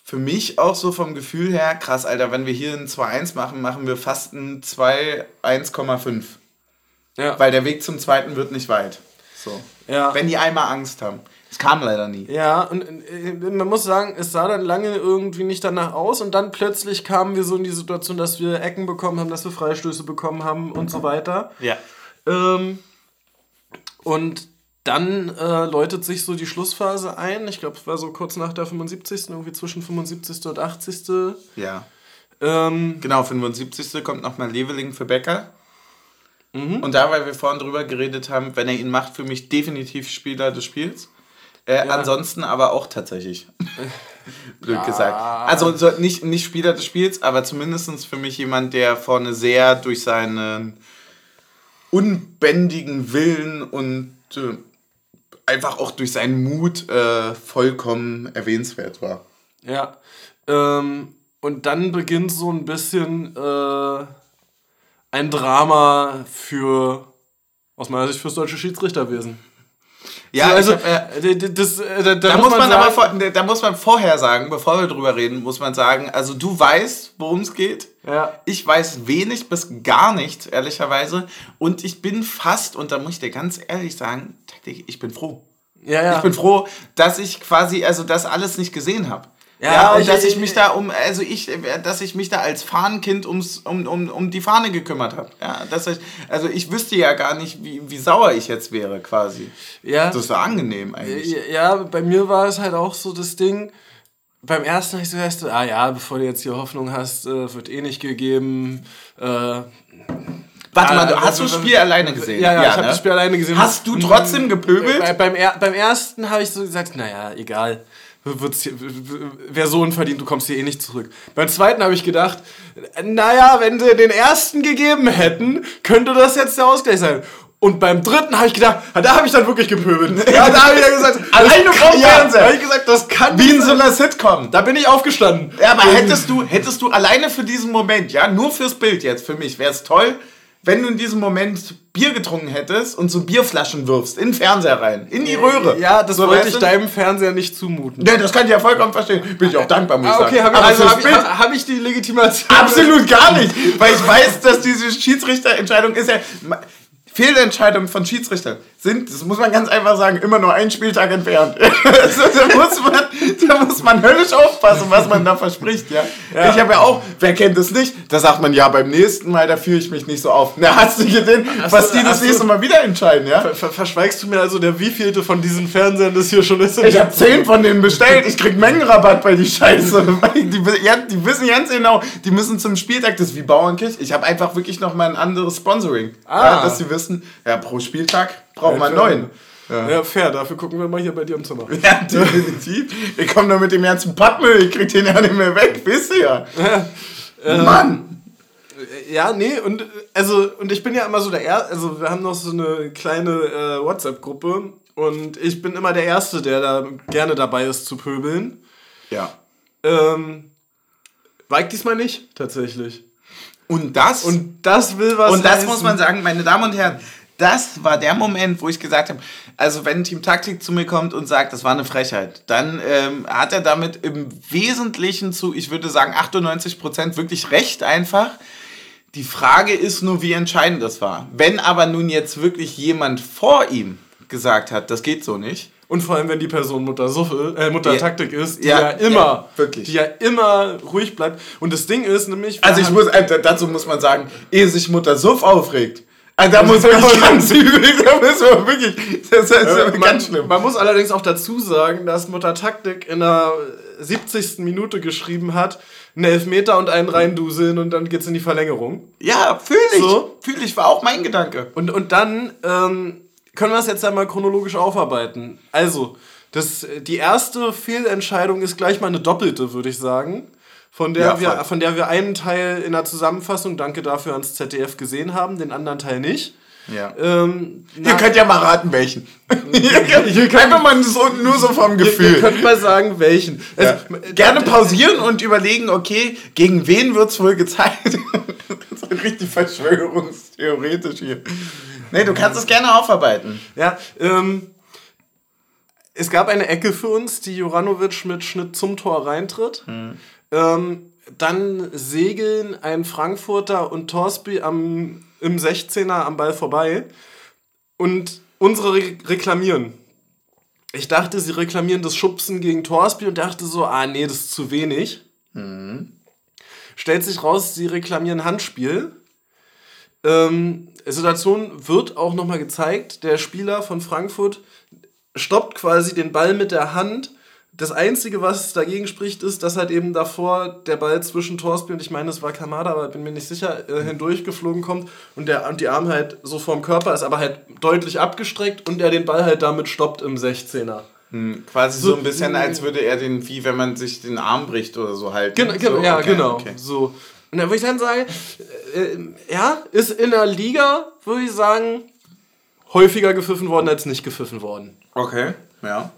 für mich auch so vom Gefühl her, krass, Alter, wenn wir hier ein 2-1 machen, machen wir fast ein 2 1,5. Ja. Weil der Weg zum zweiten wird nicht weit. So. Ja. Wenn die einmal Angst haben. Es kam leider nie. Ja, und äh, man muss sagen, es sah dann lange irgendwie nicht danach aus und dann plötzlich kamen wir so in die Situation, dass wir Ecken bekommen haben, dass wir Freistöße bekommen haben und so weiter. Ja. Ähm, und dann äh, läutet sich so die Schlussphase ein. Ich glaube, es war so kurz nach der 75. irgendwie zwischen 75. und 80. Ja. Ähm, Genau, 75. kommt nochmal Leveling für Becker. Mhm. Und da, weil wir vorhin drüber geredet haben, wenn er ihn macht, für mich definitiv Spieler des Spiels. Äh, Ansonsten aber auch tatsächlich. Blöd gesagt. Also so, nicht, nicht Spieler des Spiels, aber zumindest für mich jemand, der vorne sehr durch seinen unbändigen Willen und äh, einfach auch durch seinen Mut äh, vollkommen erwähnenswert war. Ja. Ähm, und dann beginnt so ein bisschen äh, ein Drama für, aus meiner Sicht, fürs deutsche Schiedsrichterwesen. Ja, also, hab, äh, das, äh, da, Da muss man, aber sagen- vor, da muss man vorher sagen, bevor wir drüber reden, muss man sagen, also du weißt, worum es geht. Ja. Ich weiß wenig bis gar nichts, ehrlicherweise. Und ich bin fast, und da muss ich dir ganz ehrlich sagen, ich bin froh. Ja, ja. Ich bin froh, dass ich quasi, also das alles nicht gesehen habe. Ja, Ja, und ich- dass ich ich- mich da um, also ich, dass ich mich da als Fahnenkind ums, um, um, um die Fahne gekümmert habe. Ja, dass ich, also ich wüsste ja gar nicht, wie, wie sauer ich jetzt wäre, quasi. ja. Das ist doch angenehm eigentlich. Ja, bei mir war es halt auch so das Ding. Beim ersten habe ich so gedacht, ah ja, bevor du jetzt hier Hoffnung hast, äh, wird eh nicht gegeben. Äh, Warte mal, du, äh, hast du das Spiel alleine gesehen? Ja, ja, ich habe ne? das Spiel alleine gesehen. Hast du trotzdem gepöbelt? Bei, beim, beim ersten habe ich so gesagt, naja, egal. Wer so unverdient, du kommst hier eh nicht zurück. Beim zweiten habe ich gedacht, naja, wenn sie den ersten gegeben hätten, könnte das jetzt der Ausgleich sein. Und beim dritten habe ich gedacht, da habe ich dann wirklich gepöbelt. Ja, da habe ich ja gesagt, Alleine kann- ja, Fernseher. Da habe ich gesagt, das kann Wie in so einer Sitcom. Da bin ich aufgestanden. Ja, aber hättest du, hättest du alleine für diesen Moment, ja, nur fürs Bild jetzt für mich, wäre es toll, wenn du in diesem Moment Bier getrunken hättest und so Bierflaschen wirfst in den Fernseher rein, in die Röhre. Ja, das so, wollte ich deinem Fernseher nicht zumuten. Nee, das kann ich ja vollkommen verstehen. Bin ich auch dankbar, muss ich Ah, okay, sagen. habe ich, Aber also fürs hab ich, hab ich die Legitimation? Absolut gar nicht, weil ich weiß, dass diese Schiedsrichterentscheidung ist ja. Fehlentscheidungen von Schiedsrichtern sind, das muss man ganz einfach sagen, immer nur einen Spieltag entfernt. also, da, muss man, da muss man höllisch aufpassen, was man da verspricht. Ja? Ich habe ja auch, wer kennt das nicht, da sagt man ja beim nächsten Mal, da fühle ich mich nicht so auf. Na, hast du gesehen, was die das du- nächste Mal wieder entscheiden, ja? Ver verschweigst du mir also, der wievielte von diesen Fernsehern das hier schon ist? Ich habe zehn von denen bestellt. Ich krieg Mengenrabatt bei die Scheiße. Die, ja, die wissen ganz genau, die müssen zum Spieltag, das ist wie Bauernkirch. Ich habe einfach wirklich noch mal ein anderes Sponsoring. Ah. Ja, dass sie wissen, ja, pro Spieltag braucht man neun. Ja. fair, dafür gucken wir mal hier bei dir im Zimmer. Ja, definitiv. Ich komme da mit dem ganzen Pappmüll, ich krieg den ja nicht mehr weg, wisst ihr ja. Mann! Ja, nee, und äh, also, und ich bin ja immer so der Erste, also wir haben noch so eine kleine äh, WhatsApp-Gruppe und ich bin immer der Erste, der da gerne dabei ist zu pöbeln. Ja. Ähm, war ich diesmal nicht, tatsächlich. Und das, Und das will was Und das heißen. muss man sagen, meine Damen und Herren, das war der Moment, wo ich gesagt habe, also wenn Team Taktik zu mir kommt und sagt, das war eine Frechheit, dann ähm, hat er damit im Wesentlichen zu, ich würde sagen, 98 Prozent wirklich recht einfach. Die Frage ist nur, wie entscheidend das war. Wenn aber nun jetzt wirklich jemand vor ihm gesagt hat, das geht so nicht, Und vor allem, wenn die Person Mutter Suffel, äh, Mutter Ja. Taktik ist, die Ja, ja, immer, ja, wirklich. die ja immer ruhig bleibt. Und das Ding ist nämlich, Also ich muss, äh, dazu muss man sagen, ehe sich Mutter Suff aufregt, also da muss man ganz übel, da müssen wir wirklich, das ist Äh, ganz man, schlimm. Man muss allerdings auch dazu sagen, dass Mutter Taktik in der 70. Minute geschrieben hat, einen Elfmeter und einen reinduseln und dann geht's in die Verlängerung. Ja, fühle ich. So. Fühle ich, war auch mein Gedanke. Und, und dann ähm, können wir es jetzt einmal chronologisch aufarbeiten. Also, das, die erste Fehlentscheidung ist gleich mal eine doppelte, würde ich sagen. Von der, Ja, wir, von der wir einen Teil in der Zusammenfassung, danke dafür ans ZDF, gesehen haben, den anderen Teil nicht. Ja. Ähm, Ihr könnt ja mal raten, welchen. Ihr könnt, einfach mal so, nur so vom ihr, ihr Gefühl. könnt mal sagen, welchen. Ja. Also, Gerne pausieren und überlegen, okay, gegen wen wird es wohl gezeigt? das ist richtig verschwörungstheoretisch hier. Nee, du kannst es gerne aufarbeiten. Ja, ähm, es gab eine Ecke für uns, die Juranovic mit Schnitt zum Tor reintritt. Ähm, dann segeln ein Frankfurter und Torsby am, im 16er am Ball vorbei und unsere re reklamieren. Ich dachte, sie reklamieren das Schubsen gegen Torsby und dachte so, ah nee, das ist zu wenig. Stellt sich raus, sie reklamieren Handspiel. Ähm, Situation wird auch nochmal gezeigt. Der Spieler von Frankfurt stoppt quasi den Ball mit der Hand. Das Einzige, was dagegen spricht, ist, dass halt eben davor der Ball zwischen Torsby und ich meine, es war Kamada, aber bin mir nicht sicher, äh, hindurchgeflogen kommt und, der, und die Arm halt so vorm Körper ist, aber halt deutlich abgestreckt und er den Ball halt damit stoppt im 16er. Hm, quasi so, so, ein bisschen, als würde er den, wie wenn man sich den Arm bricht oder so halten. Genau, so, ja, okay, genau. Okay. So. Und dann würde ich dann sagen, äh, ja, ist in der Liga, würde ich sagen, häufiger gepfiffen worden als nicht gepfiffen worden. Okay, ja.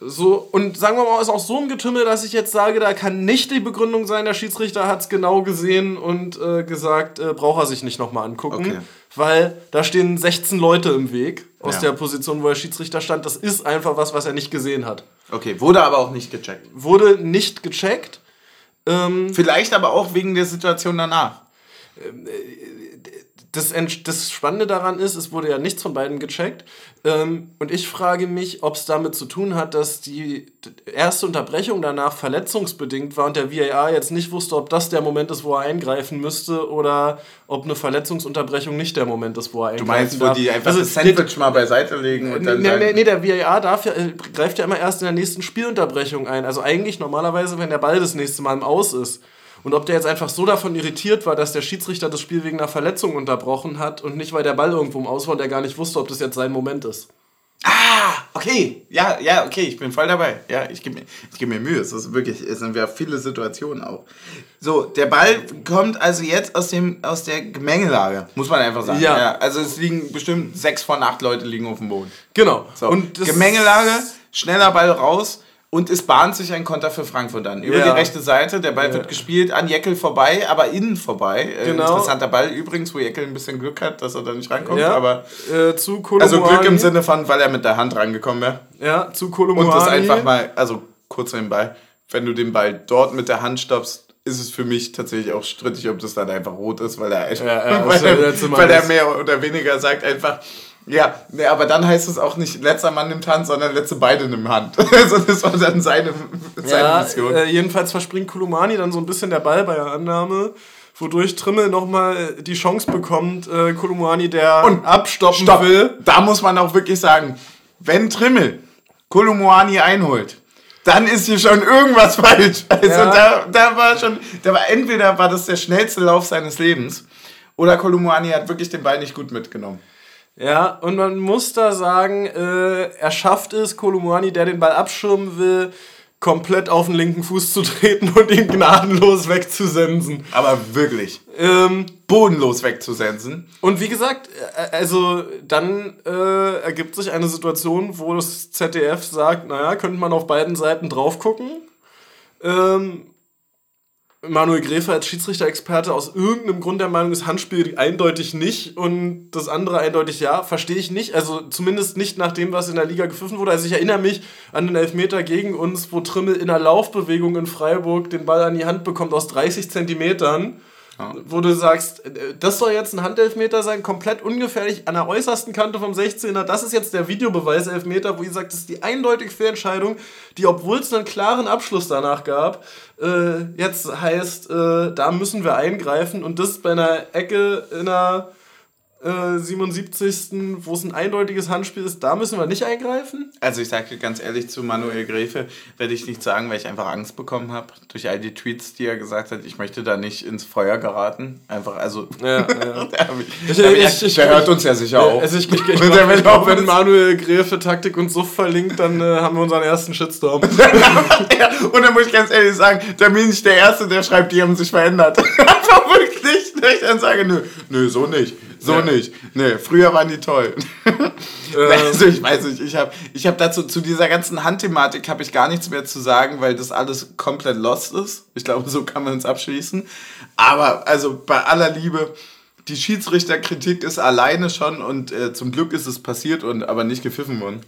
So, und sagen wir mal, ist auch so ein Getümmel, dass ich jetzt sage, da kann nicht die Begründung sein, der Schiedsrichter hat es genau gesehen und äh, gesagt, äh, braucht er sich nicht nochmal angucken. Okay. Weil da stehen 16 Leute im Weg aus ja. der Position, wo der Schiedsrichter stand. Das ist einfach was, was er nicht gesehen hat. Okay, wurde aber auch nicht gecheckt. Wurde nicht gecheckt. Ähm, Vielleicht aber auch wegen der Situation danach. Das, das Spannende daran ist, es wurde ja nichts von beiden gecheckt. Ähm, und ich frage mich, ob es damit zu tun hat, dass die erste Unterbrechung danach verletzungsbedingt war und der VAR jetzt nicht wusste, ob das der Moment ist, wo er eingreifen müsste oder ob eine Verletzungsunterbrechung nicht der Moment ist, wo er eingreifen Du meinst, darf. wo die einfach also, das Sandwich mal beiseite legen und dann. Nee, nee, nee, der VAR darf ja, äh, greift ja immer erst in der nächsten Spielunterbrechung ein. Also eigentlich normalerweise, wenn der Ball das nächste Mal im Aus ist. Und ob der jetzt einfach so davon irritiert war, dass der Schiedsrichter das Spiel wegen einer Verletzung unterbrochen hat und nicht, weil der Ball irgendwo im Aus war und er gar nicht wusste, ob das jetzt sein Moment ist. Ah, okay. Ja, ja, okay, ich bin voll dabei. Ja, ich gebe mir, geb mir Mühe. Es ist wirklich, es sind ja viele Situationen auch. So, der Ball kommt also jetzt aus, dem, aus der Gemengelage, muss man einfach sagen. Ja. ja. Also es liegen bestimmt sechs von acht Leute liegen auf dem Boden. Genau. So. Und Gemengelage, schneller Ball raus und es bahnt sich ein Konter für Frankfurt an. Über ja. die rechte Seite, der Ball ja. wird gespielt, an Jeckel vorbei, aber innen vorbei. Äh, genau. interessanter Ball übrigens, wo Jeckel ein bisschen Glück hat, dass er da nicht rankommt. Ja. Aber, äh, zu Also Glück im Sinne von, weil er mit der Hand rangekommen wäre. Ja, zu Kolomoani. Und das einfach mal, also kurz nebenbei, wenn du den Ball dort mit der Hand stoppst, ist es für mich tatsächlich auch strittig, ob das dann einfach rot ist, weil er, ja, ja, weil, er, weil er mehr oder weniger sagt einfach, ja, nee, aber dann heißt es auch nicht letzter Mann nimmt Hand, sondern letzte beide nimmt Hand. also das war dann seine, seine ja, Mission. Äh, jedenfalls verspringt Kulumani dann so ein bisschen der Ball bei der Annahme, wodurch Trimmel nochmal die Chance bekommt, äh, Kulumani, der Und abstoppen stopp. will. Da muss man auch wirklich sagen, wenn Trimmel Kulumani einholt, dann ist hier schon irgendwas falsch. Also ja. da, da war schon, da war entweder war das der schnellste Lauf seines Lebens oder Kolumuani hat wirklich den Ball nicht gut mitgenommen. Ja, und man muss da sagen, äh, er schafft es, Kolumani, der den Ball abschirmen will, komplett auf den linken Fuß zu treten und ihn gnadenlos wegzusensen. Aber wirklich. Ähm, bodenlos wegzusensen. Und wie gesagt, äh, also dann äh, ergibt sich eine Situation, wo das ZDF sagt, naja, könnte man auf beiden Seiten drauf gucken. Ähm, Manuel Gräfe als Schiedsrichter-Experte aus irgendeinem Grund der Meinung ist, Handspiel eindeutig nicht und das andere eindeutig ja, verstehe ich nicht. Also zumindest nicht nach dem, was in der Liga gepfiffen wurde. Also ich erinnere mich an den Elfmeter gegen uns, wo Trimmel in einer Laufbewegung in Freiburg den Ball an die Hand bekommt aus 30 Zentimetern ja. Wo du sagst, äh, das soll jetzt ein Handelfmeter sein, komplett ungefährlich an der äußersten Kante vom 16er. Das ist jetzt der Videobeweis Elfmeter, wo ihr sagt, das ist die eindeutige Fehlentscheidung, die, obwohl es einen klaren Abschluss danach gab, äh, jetzt heißt, äh, da müssen wir eingreifen und das bei einer Ecke in einer 77. Äh, wo es ein eindeutiges Handspiel ist, da müssen wir nicht eingreifen? Also ich sage ganz ehrlich zu Manuel Gräfe, werde ich nicht sagen, weil ich einfach Angst bekommen habe durch all die Tweets, die er gesagt hat, ich möchte da nicht ins Feuer geraten. Einfach, also ja, ja. der, ich, ich, ich, der hört uns ja sicher auch. Also ich, ich, ich, ich glaub, wenn Manuel Gräfe Taktik und Suff verlinkt, dann äh, haben wir unseren ersten Shitstorm. ja, und dann muss ich ganz ehrlich sagen, da bin ich der Erste, der schreibt, die haben sich verändert. Dann sage, nö, nö, so nicht. So ja. nicht. Nee, früher waren die toll. Ähm. also ich weiß nicht, ich habe ich hab dazu, zu dieser ganzen Handthematik habe ich gar nichts mehr zu sagen, weil das alles komplett lost ist. Ich glaube, so kann man es abschließen. Aber also bei aller Liebe, die Schiedsrichterkritik ist alleine schon und äh, zum Glück ist es passiert und aber nicht gepfiffen worden.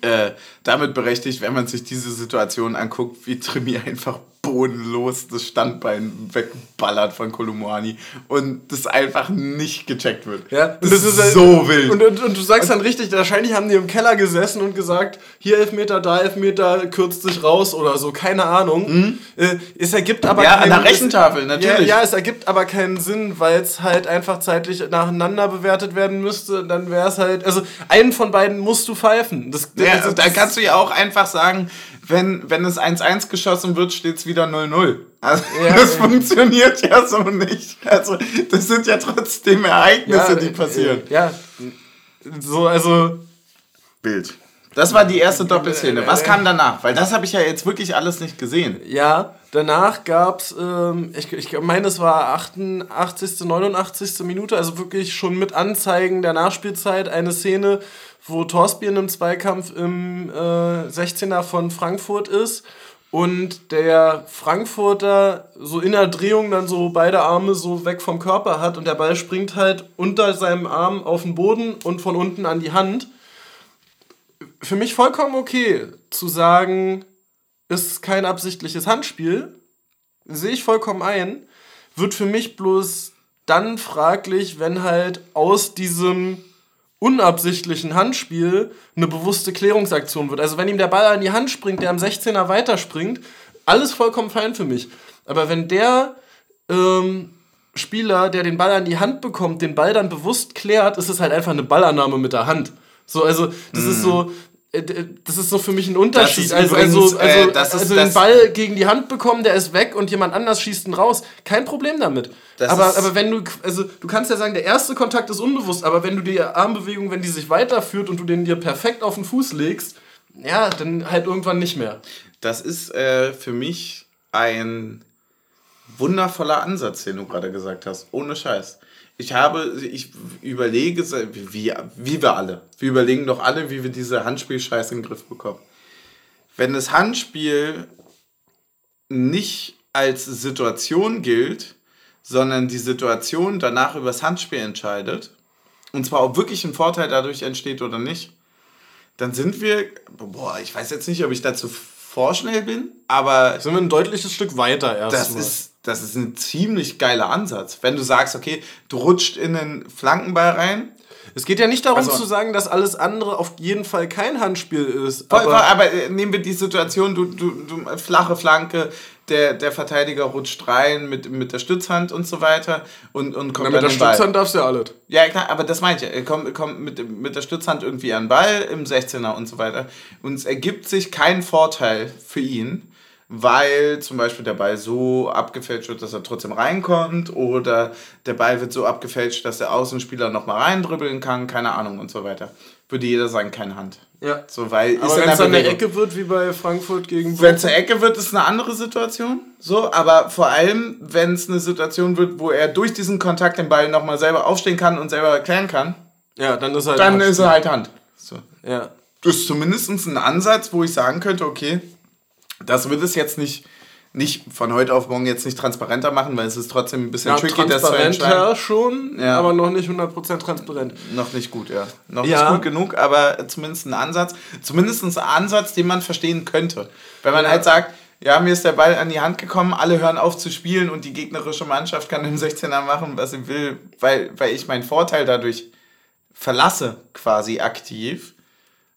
Äh, damit berechtigt, wenn man sich diese Situation anguckt, wie Trimi einfach bodenlos das Standbein wegballert von Kolumani und das einfach nicht gecheckt wird. Ja, das, das ist halt, so wild. Und, und, und, du sagst dann richtig, wahrscheinlich haben die im Keller gesessen und gesagt, hier Elfmeter, da Elfmeter, kürzt sich raus oder so, keine Ahnung. Mhm. Äh, es ergibt aber Ja, keinen, an der Rechentafel, natürlich. Ja, ja, es ergibt aber keinen Sinn, weil es halt einfach zeitlich nacheinander bewertet werden müsste. Dann wäre es halt, also einen von beiden musst du pfeifen. Das, ja, also, da kannst du ja auch einfach sagen, wenn, wenn es 1-1 geschossen wird, steht es wieder 0-0. Also, ja, das ja. funktioniert ja so nicht. Also, das sind ja trotzdem Ereignisse, ja, die passieren. Ja, so, also. Bild. Das war die erste Doppelszene. Was kam danach? Weil das habe ich ja jetzt wirklich alles nicht gesehen. Ja, danach gab es, ähm, ich, ich meine, es war 88., 89. Minute, also wirklich schon mit Anzeigen der Nachspielzeit eine Szene, wo Torsbieren im Zweikampf im äh, 16er von Frankfurt ist und der Frankfurter so in der Drehung dann so beide Arme so weg vom Körper hat und der Ball springt halt unter seinem Arm auf den Boden und von unten an die Hand. Für mich vollkommen okay zu sagen, ist kein absichtliches Handspiel, sehe ich vollkommen ein, wird für mich bloß dann fraglich, wenn halt aus diesem unabsichtlichen Handspiel eine bewusste Klärungsaktion wird. Also wenn ihm der Ball an die Hand springt, der am 16er weiterspringt, alles vollkommen fein für mich. Aber wenn der ähm, Spieler, der den Ball an die Hand bekommt, den Ball dann bewusst klärt, ist es halt einfach eine Ballannahme mit der Hand. So, also das mm. ist so, mhm. Äh, das ist so für mich ein Unterschied. Also, übrigens, also, also, äh, also den Ball gegen die Hand bekommen, der ist weg und jemand anders schießt ihn raus. Kein Problem damit. Aber, aber wenn du, also du kannst ja sagen, der erste Kontakt ist unbewusst, aber wenn du die Armbewegung, wenn die sich weiterführt und du den dir perfekt auf den Fuß legst, ja, dann halt irgendwann nicht mehr. Das ist äh, für mich ein wundervoller Ansatz, den du gerade gesagt hast. Ohne Scheiß ich habe, ich überlege, wie, wie wir alle, wir überlegen doch alle, wie wir diese Handspielscheiße in den Griff bekommen. Wenn das Handspiel nicht als Situation gilt, sondern die Situation danach über das Handspiel entscheidet, und zwar ob wirklich ein Vorteil dadurch entsteht oder nicht, dann sind wir, boah, ich weiß jetzt nicht, ob ich dazu vorschnell bin, aber. Sind wir ein deutliches Stück weiter erst. Das ist, das ist ein ziemlich geiler Ansatz. Wenn du sagst, okay, du rutscht in den Flankenball rein. Es geht ja nicht darum also, zu sagen, dass alles andere auf jeden Fall kein Handspiel ist. Voll, aber, aber äh, nehmen wir die Situation, du, du, du flache Flanke, der, der Verteidiger rutscht rein mit, mit der Stützhand und so weiter und, und kommt Na, mit der Stützhand darfst du ja alles. Ja, klar, aber das meine ich. Er kommt, kommt mit, mit der Stützhand irgendwie an den Ball im 16er und so weiter. Und es ergibt sich kein Vorteil für ihn weil zum Beispiel der Ball so abgefälscht wird, dass er trotzdem reinkommt oder der Ball wird so abgefälscht, dass der Außenspieler nochmal reindribbeln kann, keine Ahnung und so weiter. Würde jeder sagen, keine Hand. Ja. So, weil aber wenn es dann eine Ecke wird, wie bei Frankfurt gegen Wenn es eine Ecke wird, ist eine andere Situation. So, aber vor allem, wenn es eine Situation wird, wo er durch diesen Kontakt den Ball nochmal selber aufstehen kann und selber erklären kann. Ja, dann ist, halt dann ist er halt Hand. So. Ja. Das ist zumindest ein Ansatz, wo ich sagen könnte, okay, das wird es jetzt nicht, nicht von heute auf morgen jetzt nicht transparenter machen, weil es ist trotzdem ein bisschen ja, tricky, das zu entscheiden. schon, ja. aber noch nicht 100% transparent. Noch nicht gut, ja. Noch ja. nicht gut genug, aber zumindest ein Ansatz. Zumindest ein Ansatz, den man verstehen könnte. Wenn man ja. halt sagt, ja, mir ist der Ball an die Hand gekommen, alle hören auf zu spielen und die gegnerische Mannschaft kann im 16er machen, was sie will, weil, weil ich meinen Vorteil dadurch verlasse, quasi aktiv,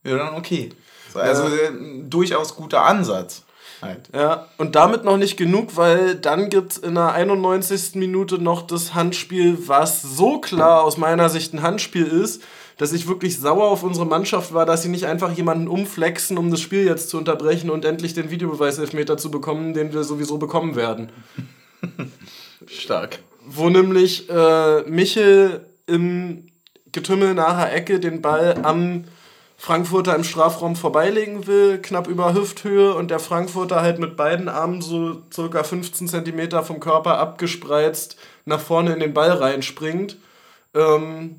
ja, dann okay. Also ja. durchaus guter Ansatz. Halt. Ja, und damit noch nicht genug, weil dann gibt es in der 91. Minute noch das Handspiel, was so klar aus meiner Sicht ein Handspiel ist, dass ich wirklich sauer auf unsere Mannschaft war, dass sie nicht einfach jemanden umflexen, um das Spiel jetzt zu unterbrechen und endlich den Videobeweis-Elfmeter zu bekommen, den wir sowieso bekommen werden. Stark. Wo nämlich äh, Michel im Getümmel nacher Ecke den Ball am Frankfurter im Strafraum vorbeilegen will, knapp über Hüfthöhe und der Frankfurter halt mit beiden Armen so circa 15 cm vom Körper abgespreizt nach vorne in den Ball reinspringt. Ähm,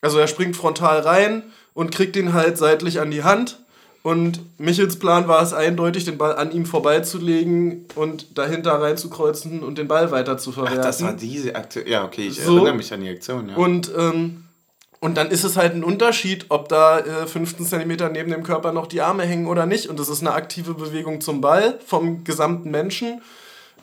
also er springt frontal rein und kriegt ihn halt seitlich an die Hand. Und Michels Plan war es eindeutig, den Ball an ihm vorbeizulegen und dahinter reinzukreuzen und den Ball weiter zu verwerten. Ach, das war diese Aktion. Ja, okay, ich so. erinnere mich an die Aktion. Ja. Und ähm, Und dann ist es halt ein Unterschied, ob da äh, 15 cm neben dem Körper noch die Arme hängen oder nicht. Und das ist eine aktive Bewegung zum Ball vom gesamten Menschen.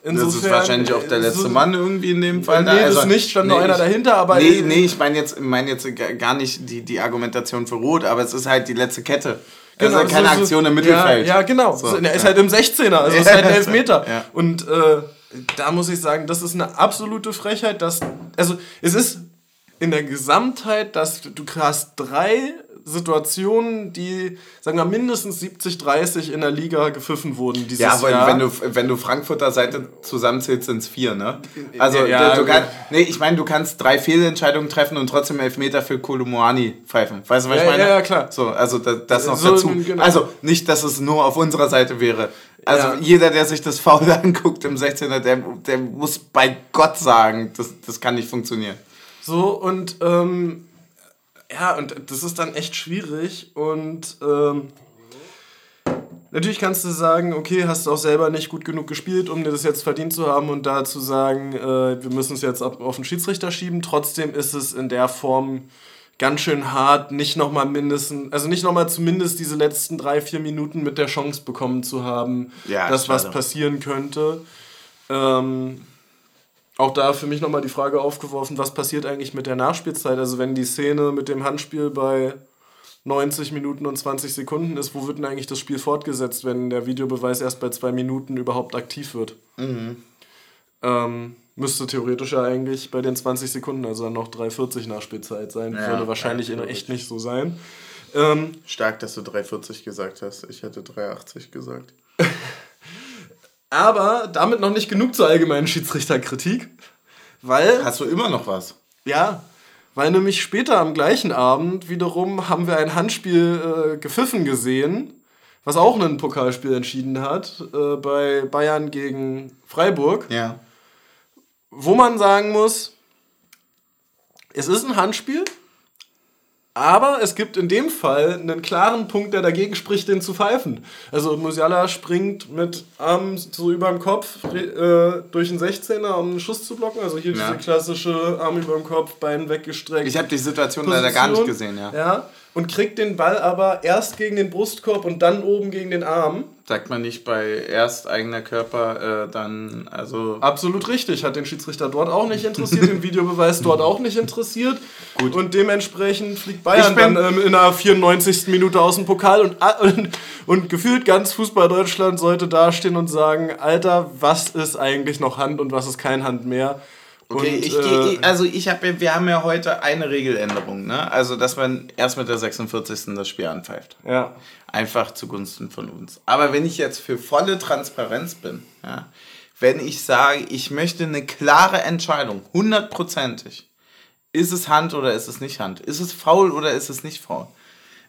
Insofern, das ist wahrscheinlich auch der letzte so, Mann irgendwie in dem Fall. Nee, also, das nicht, stand nee, noch einer dahinter, aber. Nee, nee ich meine jetzt, mein jetzt gar nicht die, die Argumentation für Rot, aber es ist halt die letzte Kette. Genau, also keine so, Aktion im Mittelfeld. Ja, ja genau. So, er ist ja. halt im 16er, also ist halt ein Elfmeter. ja. Und äh, da muss ich sagen, das ist eine absolute Frechheit, dass. Also, es ist in der Gesamtheit, dass du hast drei Situationen, die, sagen wir, mindestens 70, 30 in der Liga gepfiffen wurden dieses ja, aber Jahr. wenn du, wenn du Frankfurter Seite zusammenzählst, sind es vier, ne? Also, ja, du, du kannst, nee, ich meine, du kannst drei Fehlentscheidungen treffen und trotzdem Elfmeter für Kolumuani pfeifen. Weißt du, was ja, ich meine? Ja, ja, klar. So, also das, das noch so, dazu. Genau. Also, nicht, dass es nur auf unserer Seite wäre. Also, ja. jeder, der sich das Foul anguckt im 16er, der, der muss bei Gott sagen, das, das kann nicht funktionieren. So, und ähm, ja, und das ist dann echt schwierig. Und ähm, natürlich kannst du sagen, okay, hast du auch selber nicht gut genug gespielt, um dir das jetzt verdient zu haben und da zu sagen, äh, wir müssen es jetzt auf den Schiedsrichter schieben. Trotzdem ist es in der Form ganz schön hart, nicht nochmal mindestens, also nicht nochmal zumindest diese letzten drei, vier Minuten mit der Chance bekommen zu haben, ja, dass was passieren könnte. Ähm, auch da für mich nochmal die Frage aufgeworfen, was passiert eigentlich mit der Nachspielzeit? Also wenn die Szene mit dem Handspiel bei 90 Minuten und 20 Sekunden ist, wo wird denn eigentlich das Spiel fortgesetzt, wenn der Videobeweis erst bei zwei Minuten überhaupt aktiv wird? Mhm. Ähm, müsste theoretisch ja eigentlich bei den 20 Sekunden, also dann noch 3,40 Nachspielzeit sein. Ja, Würde wahrscheinlich ja, echt nicht so sein. Ähm, Stark, dass du 3,40 gesagt hast. Ich hätte 3,80 gesagt. Aber damit noch nicht genug zur allgemeinen Schiedsrichterkritik. Weil. Hast du immer noch was? Ja. Weil nämlich später am gleichen Abend wiederum haben wir ein Handspiel äh, gepfiffen gesehen, was auch ein Pokalspiel entschieden hat, äh, bei Bayern gegen Freiburg. Ja. Wo man sagen muss, es ist ein Handspiel, aber es gibt in dem Fall einen klaren Punkt, der dagegen spricht, den zu pfeifen. Also Musiala springt mit Arm so über dem Kopf äh, durch den 16er, um einen Schuss zu blocken. Also hier ja. diese klassische Arm über dem Kopf, Bein weggestreckt. Ich habe die Situation Position. leider gar nicht gesehen, ja. Ja, und kriegt den Ball aber erst gegen den Brustkorb und dann oben gegen den Arm. Sagt man nicht bei erst eigener Körper, äh, dann, also. Absolut richtig. Hat den Schiedsrichter dort auch nicht interessiert, den Videobeweis dort auch nicht interessiert. Gut. Und dementsprechend fliegt Bayern dann ähm, in der 94. Minute aus dem Pokal und, und, und gefühlt ganz Fußball Deutschland sollte dastehen und sagen: Alter, was ist eigentlich noch Hand und was ist kein Hand mehr? Okay, und, ich äh, also ich habe, wir haben ja heute eine Regeländerung, ne? Also, dass man erst mit der 46. das Spiel anpfeift. Ja. Einfach zugunsten von uns. Aber wenn ich jetzt für volle Transparenz bin, ja, wenn ich sage, ich möchte eine klare Entscheidung, hundertprozentig, ist es Hand oder ist es nicht Hand? Ist es faul oder ist es nicht faul?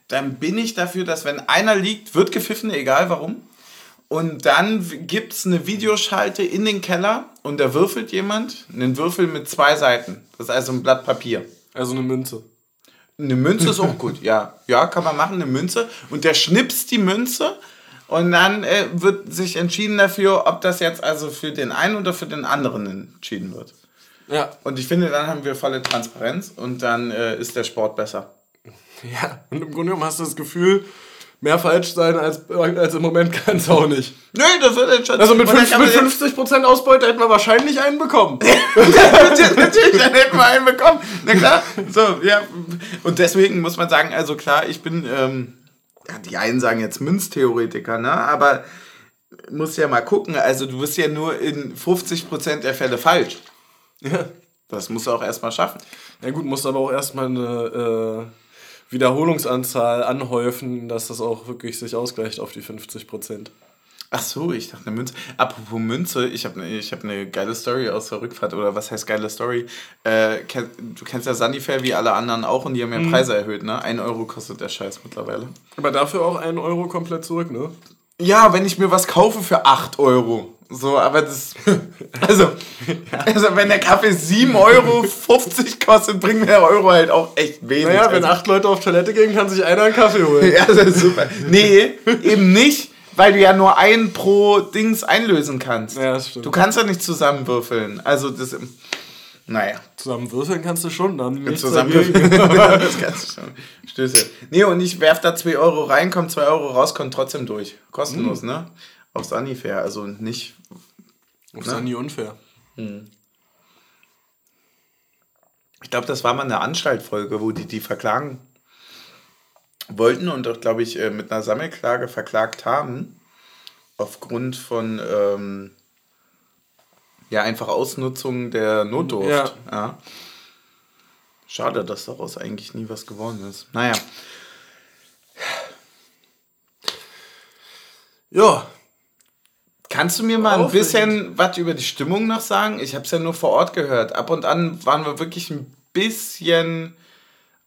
Dann bin ich dafür, dass wenn einer liegt, wird gepfiffen, egal warum. Und dann gibt es eine Videoschalte in den Keller und da würfelt jemand einen Würfel mit zwei Seiten. Das ist also ein Blatt Papier. Also eine Münze. Eine Münze ist auch gut, ja. Ja, kann man machen, eine Münze. Und der schnipst die Münze und dann äh, wird sich entschieden dafür, ob das jetzt also für den einen oder für den anderen entschieden wird. Ja. Und ich finde, dann haben wir volle Transparenz und dann äh, ist der Sport besser. Ja, und im Grunde genommen hast du das Gefühl, mehr falsch sein als, als im Moment kann es auch nicht. Nee, das wird jetzt schon. Also mit, fünf, mit 50% Ausbeute hätten wir wahrscheinlich einen bekommen. Natürlich, dann hätten wir einen bekommen. Na klar. So, ja. Und deswegen muss man sagen, also klar, ich bin, ähm, ja, die einen sagen jetzt Münztheoretiker, ne? Aber muss ja mal gucken. Also du bist ja nur in 50% der Fälle falsch. Ja. Das musst du auch erstmal schaffen. Ja gut, musst aber auch erstmal eine. Äh Wiederholungsanzahl anhäufen, dass das auch wirklich sich ausgleicht auf die 50 Prozent. Ach so, ich dachte eine Münze. Apropos Münze, ich habe ne, ich hab eine geile Story aus der Rückfahrt. Oder was heißt geile Story? Äh, du kennst ja Sunnyfair wie alle anderen auch und die haben ja mhm. Preise erhöht, ne? Ein Euro kostet der Scheiß mittlerweile. Aber dafür auch ein Euro komplett zurück, ne? Ja, wenn ich mir was kaufe für 8 Euro. So, aber das. Also, also wenn der Kaffee 7,50 Euro kostet, bringt mir der Euro halt auch echt wenig. Naja, wenn also, acht Leute auf Toilette gehen, kann sich einer einen Kaffee holen. ja, das ist super. Nee, eben nicht, weil du ja nur einen pro Dings einlösen kannst. Ja, das stimmt. Du kannst ja nicht zusammenwürfeln. Also, das. Naja. Zusammenwürfeln kannst du schon, dann nicht Zusammenwürfeln. das kannst du schon. Stöße. Nee, und ich werf da 2 Euro rein, kommt 2 Euro raus, kommt trotzdem durch. Kostenlos, mhm. ne? Auf Sunnyfair, also nicht. Auf ne? Sunny unfair. Mhm. Ich glaube, das war mal eine Anstaltfolge, wo die die verklagen wollten und auch, glaube ich, äh, mit einer Sammelklage verklagt haben. Aufgrund von ähm, ja einfach Ausnutzung der Notdurft. Ja. ja. Schade, dass daraus eigentlich nie was geworden ist. Naja. Ja. Kannst du mir mal ein bisschen was über die Stimmung noch sagen? Ich habe es ja nur vor Ort gehört. Ab und an waren wir wirklich ein bisschen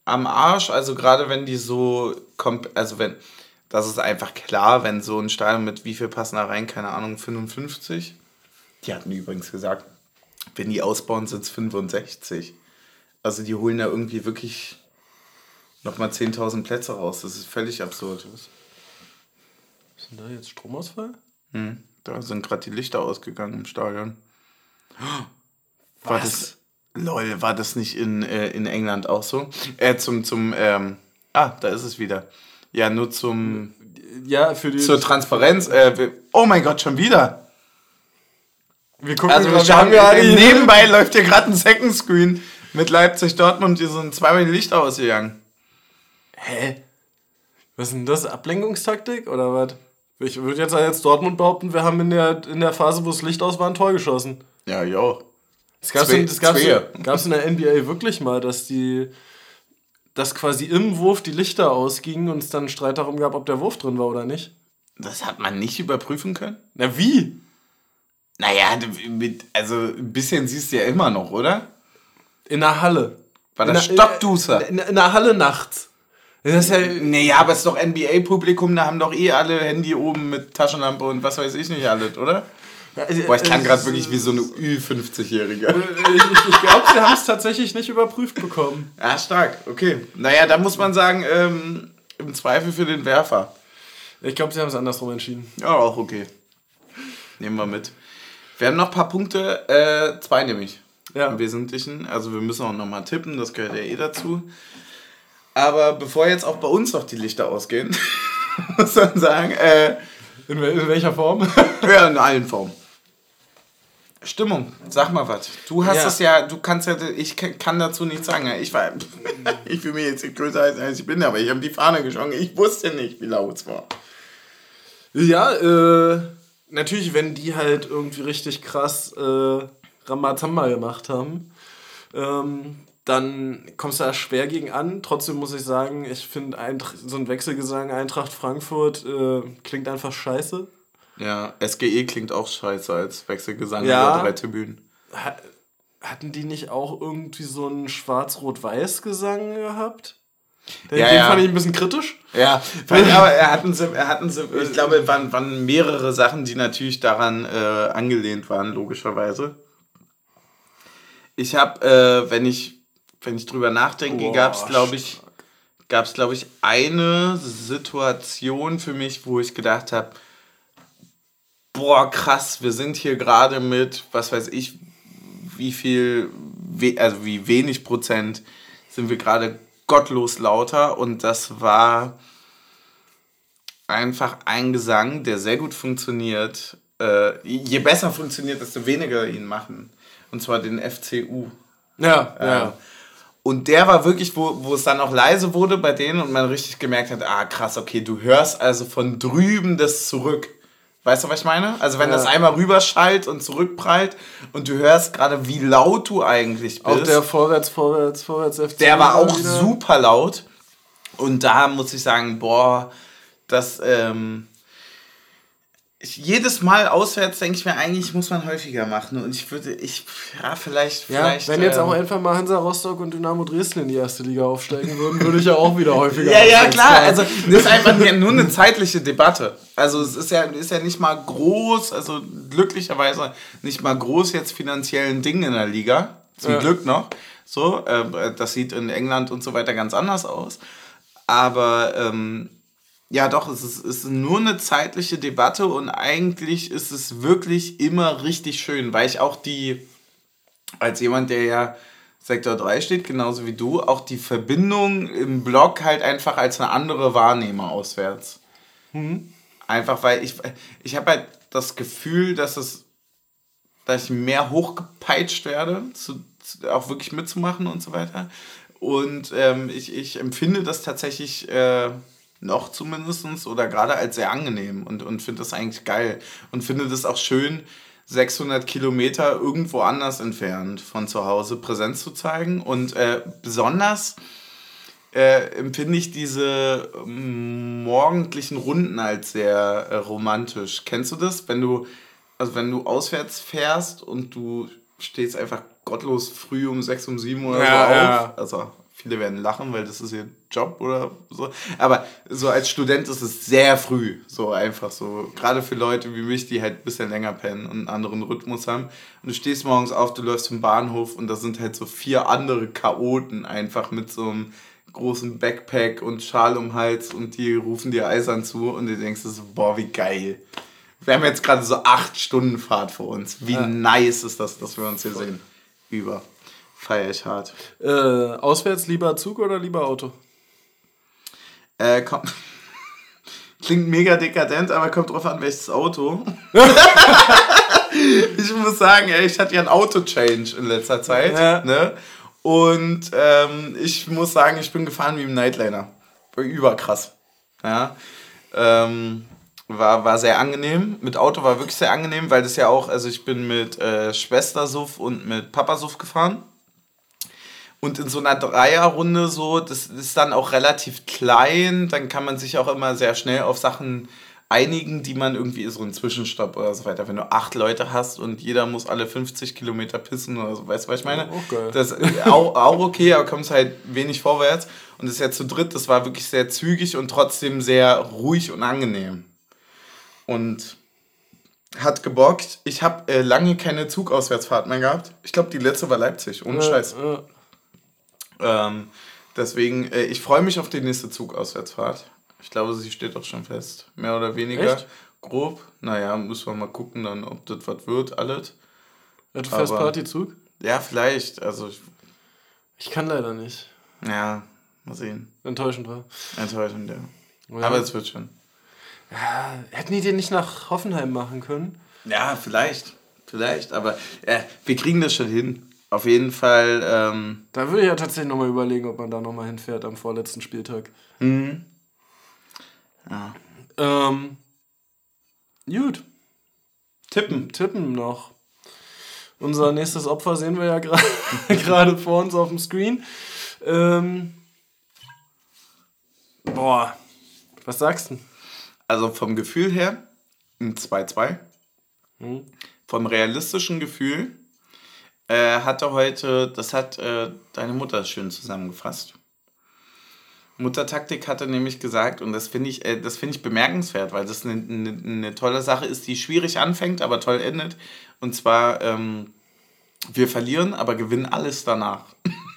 am Arsch. Also gerade wenn die so kommt, also wenn, das ist einfach klar, wenn so ein Stadion mit wie viel passen da rein? Keine Ahnung, 55? Die hatten übrigens gesagt, wenn die ausbauen, sind es 65. Also die holen da irgendwie wirklich nochmal 10.000 Plätze raus. Das ist völlig absurd. Was ist denn da jetzt Stromausfall? Hm, da sind gerade die Lichter ausgegangen im Stadion. War das, lol, war das nicht in, äh, in England auch so? Äh, zum, zum, ähm, ah, da ist es wieder. Ja, nur zum, ja, für die, zur Transparenz. Äh, oh mein Gott, schon wieder. Wir gucken also wir schauen, wir nebenbei läuft hier gerade ein Second Screen mit Leipzig Dortmund, die sind zweimal die Lichter ausgegangen. Hä? Was ist denn das? Ablenkungstaktik oder was? Ich würde jetzt als Dortmund behaupten, wir haben in der, in der Phase, wo das Licht aus war, ein Tor geschossen. Ja, jo. Das gab es gab's in der NBA wirklich mal, dass die dass quasi im Wurf die Lichter ausgingen und es dann einen Streit darum gab, ob der Wurf drin war oder nicht. Das hat man nicht überprüfen können? Na wie? Naja, mit, also ein bisschen siehst du ja immer noch, oder? In der Halle. War das Stockduster? In, in, der Halle nachts. Das ist ja, naja, aber es ist doch NBA-Publikum, da haben doch eh alle Handy oben mit Taschenlampe und was weiß ich nicht alles, oder? Boah, ich kann gerade wirklich wie so eine Ü50-Jährige. Ich, ich, ich glaube, sie haben es tatsächlich nicht überprüft bekommen. Ja, stark, okay. Naja, da muss man sagen, ähm, im Zweifel für den Werfer. Ich glaube, sie haben es andersrum entschieden. Ja, auch okay. Nehmen wir mit. Wir haben noch ein paar Punkte, äh, zwei nämlich. Ja. Im Wesentlichen. Also wir müssen auch nochmal tippen, das gehört ja eh dazu. Aber bevor jetzt auch bei uns noch die Lichter ausgehen, muss man sagen, äh, in, in welcher Form? ja, in allen Formen. Stimmung, sag mal was. Du hast ja. es ja, du kannst ja, ich kann dazu nichts sagen. Ich war, ich fühle mich jetzt nicht größer als ich bin, aber ich habe die Fahne geschwungen. Ich wusste nicht, wie laut es war. Ja, äh, natürlich, wenn die halt irgendwie richtig krass äh, Ramazamba gemacht haben, ähm, dann kommst du da schwer gegen an. Trotzdem muss ich sagen, ich finde so ein Wechselgesang Eintracht Frankfurt äh, klingt einfach scheiße. Ja, SGE klingt auch scheiße als Wechselgesang ja, über drei Tribünen. hatten die nicht auch irgendwie so einen Schwarz-Rot-Weiß-Gesang gehabt? Den, ja, den ja. fand ich ein bisschen kritisch. Ja, aber er hatten sie, er hatten sie, ich glaube, waren, waren mehrere Sachen, die natürlich daran äh, angelehnt waren, logischerweise. Ich habe, äh, wenn ich, wenn ich drüber nachdenke, gab es, glaube ich, gab es, glaube ich, eine Situation für mich, wo ich gedacht habe, boah, krass, wir sind hier gerade mit, was weiß ich, wie viel, also wie wenig Prozent sind wir gerade gottlos lauter und das war einfach ein Gesang, der sehr gut funktioniert. Äh, je besser funktioniert, desto weniger ihn machen. Und zwar den FCU. Ja, äh, ja. Und der war wirklich, wo, wo es dann auch leise wurde bei denen und man richtig gemerkt hat, ah krass, okay, du hörst also von drüben das zurück. Weißt du, was ich meine? Also wenn ja. das einmal rüberschallt und zurückprallt und du hörst gerade, wie laut du eigentlich bist. Auch der Vorwärts, Vorwärts, Vorwärts FC. Der war auch wieder. super laut. Und da muss ich sagen, boah, das, ähm, ich, jedes Mal auswärts denke ich mir, eigentlich muss man häufiger machen. Und ich würde, ich, ja, vielleicht. Ja, vielleicht, wenn jetzt ähm, auch einfach mal Hansa Rostock und Dynamo Dresden in die erste Liga aufsteigen würden, würde ich ja auch wieder häufiger Ja, ja, klar. Also, das ist einfach nur eine zeitliche Debatte. Also, es ist ja, ist ja nicht mal groß, also glücklicherweise nicht mal groß jetzt finanziell ein Ding in der Liga. Zum ja. Glück noch. So, äh, das sieht in England und so weiter ganz anders aus. Aber, ähm, ja, doch, es ist, es ist nur eine zeitliche Debatte und eigentlich ist es wirklich immer richtig schön, weil ich auch die, als jemand, der ja Sektor 3 steht, genauso wie du, auch die Verbindung im Block halt einfach als eine andere wahrnehme auswärts. Mhm. Einfach weil ich, ich habe halt das Gefühl, dass es, dass ich mehr hochgepeitscht werde, zu, zu, auch wirklich mitzumachen und so weiter. Und ähm, ich, ich empfinde das tatsächlich äh, noch zumindest oder gerade als sehr angenehm und, und finde das eigentlich geil. Und finde das auch schön, 600 Kilometer irgendwo anders entfernt von zu Hause Präsenz zu zeigen. Und äh, besonders äh, empfinde ich diese ähm, morgendlichen Runden als sehr äh, romantisch. Kennst du das? Wenn du, also wenn du auswärts fährst und du stehst einfach gottlos früh um 6, um 7 oder ja, so auf. Ja. Also viele werden lachen, weil das ist ihr Job oder so. Aber so als Student ist es sehr früh, so einfach so. Gerade für Leute wie mich, die halt ein bisschen länger pennen und einen anderen Rhythmus haben. Und du stehst morgens auf, du läufst zum Bahnhof und da sind halt so vier andere Chaoten einfach mit so einem großen Backpack und Schal um Hals und die rufen dir eisern zu und du denkst so, boah, wie geil. Wir haben jetzt gerade so acht Stunden Fahrt vor uns. Wie ja. nice ist das, dass wir uns hier sehen. Über. Feier ich hart. Äh, auswärts lieber Zug oder lieber Auto? Äh, komm. Klingt mega dekadent, aber kommt drauf an, welches Auto. ich muss sagen, ey, ich hatte ja ein Auto-Change in letzter Zeit. Ja. Ne? Und ähm, ich muss sagen, ich bin gefahren wie im Nightliner. Überkrass. Ja. Ähm, war, war sehr angenehm. Mit Auto war wirklich sehr angenehm, weil das ja auch, also ich bin mit äh, Schwestersuff und mit Papasuff gefahren. Und in so einer Dreierrunde so, das ist dann auch relativ klein, dann kann man sich auch immer sehr schnell auf Sachen einigen, die man irgendwie so einen Zwischenstopp oder so weiter. Wenn du acht Leute hast und jeder muss alle 50 Kilometer pissen oder so, weißt du, was ich meine? Oh, okay. Das ist auch, auch okay, aber kommst halt wenig vorwärts. Und das ist ja zu dritt, das war wirklich sehr zügig und trotzdem sehr ruhig und angenehm. Und hat gebockt. Ich habe äh, lange keine Zugauswärtsfahrt mehr gehabt. Ich glaube, die letzte war Leipzig, ohne ja, Scheiß. Ja. Ähm, deswegen, äh, ich freue mich auf die nächste Zugauswärtsfahrt. Ich glaube, sie steht auch schon fest. Mehr oder weniger. Echt? Grob. Naja, müssen wir mal gucken dann, ob das was wird, alles. Ja, du fährst Partyzug? Ja, vielleicht. Also ich, ich kann leider nicht. Ja, mal sehen. Enttäuschend war. Enttäuschend, ja. Oh ja. Aber es wird schon. Ja, hätten die den nicht nach Hoffenheim machen können? Ja, vielleicht. Vielleicht. Aber ja, wir kriegen das schon hin. Auf jeden Fall. Ähm, da würde ich ja tatsächlich nochmal überlegen, ob man da nochmal hinfährt am vorletzten Spieltag. Mhm. Ja. Ähm, gut. Tippen. Tippen noch. Unser nächstes Opfer sehen wir ja gerade vor uns auf dem Screen. Ähm, boah, was sagst du? Also vom Gefühl her ein 2-2. Hm. Vom realistischen Gefühl äh, hatte heute, das hat äh, deine Mutter schön zusammengefasst. Muttertaktik hatte nämlich gesagt, und das finde ich, äh, das ich bemerkenswert, weil das eine, eine, eine, tolle Sache ist, die schwierig anfängt, aber toll endet. Und zwar, ähm, wir verlieren, aber gewinnen alles danach.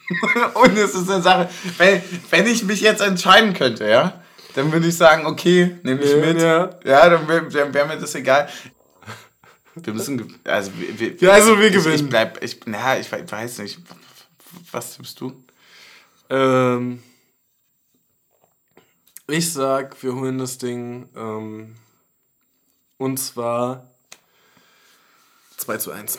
und es ist eine Sache, wenn, wenn ich mich jetzt entscheiden könnte, ja, dann würde ich sagen, okay, nehme ich mit. Ja, ja dann wäre wär mir das egal. Wir müssen, also wir, ja, also wir gewinnen. Ich, ich bleib, ich, na, ich weiß nicht. Was tippst du? Ähm, ich sag, wir holen das Ding. Ähm, und zwar 2 zu 1.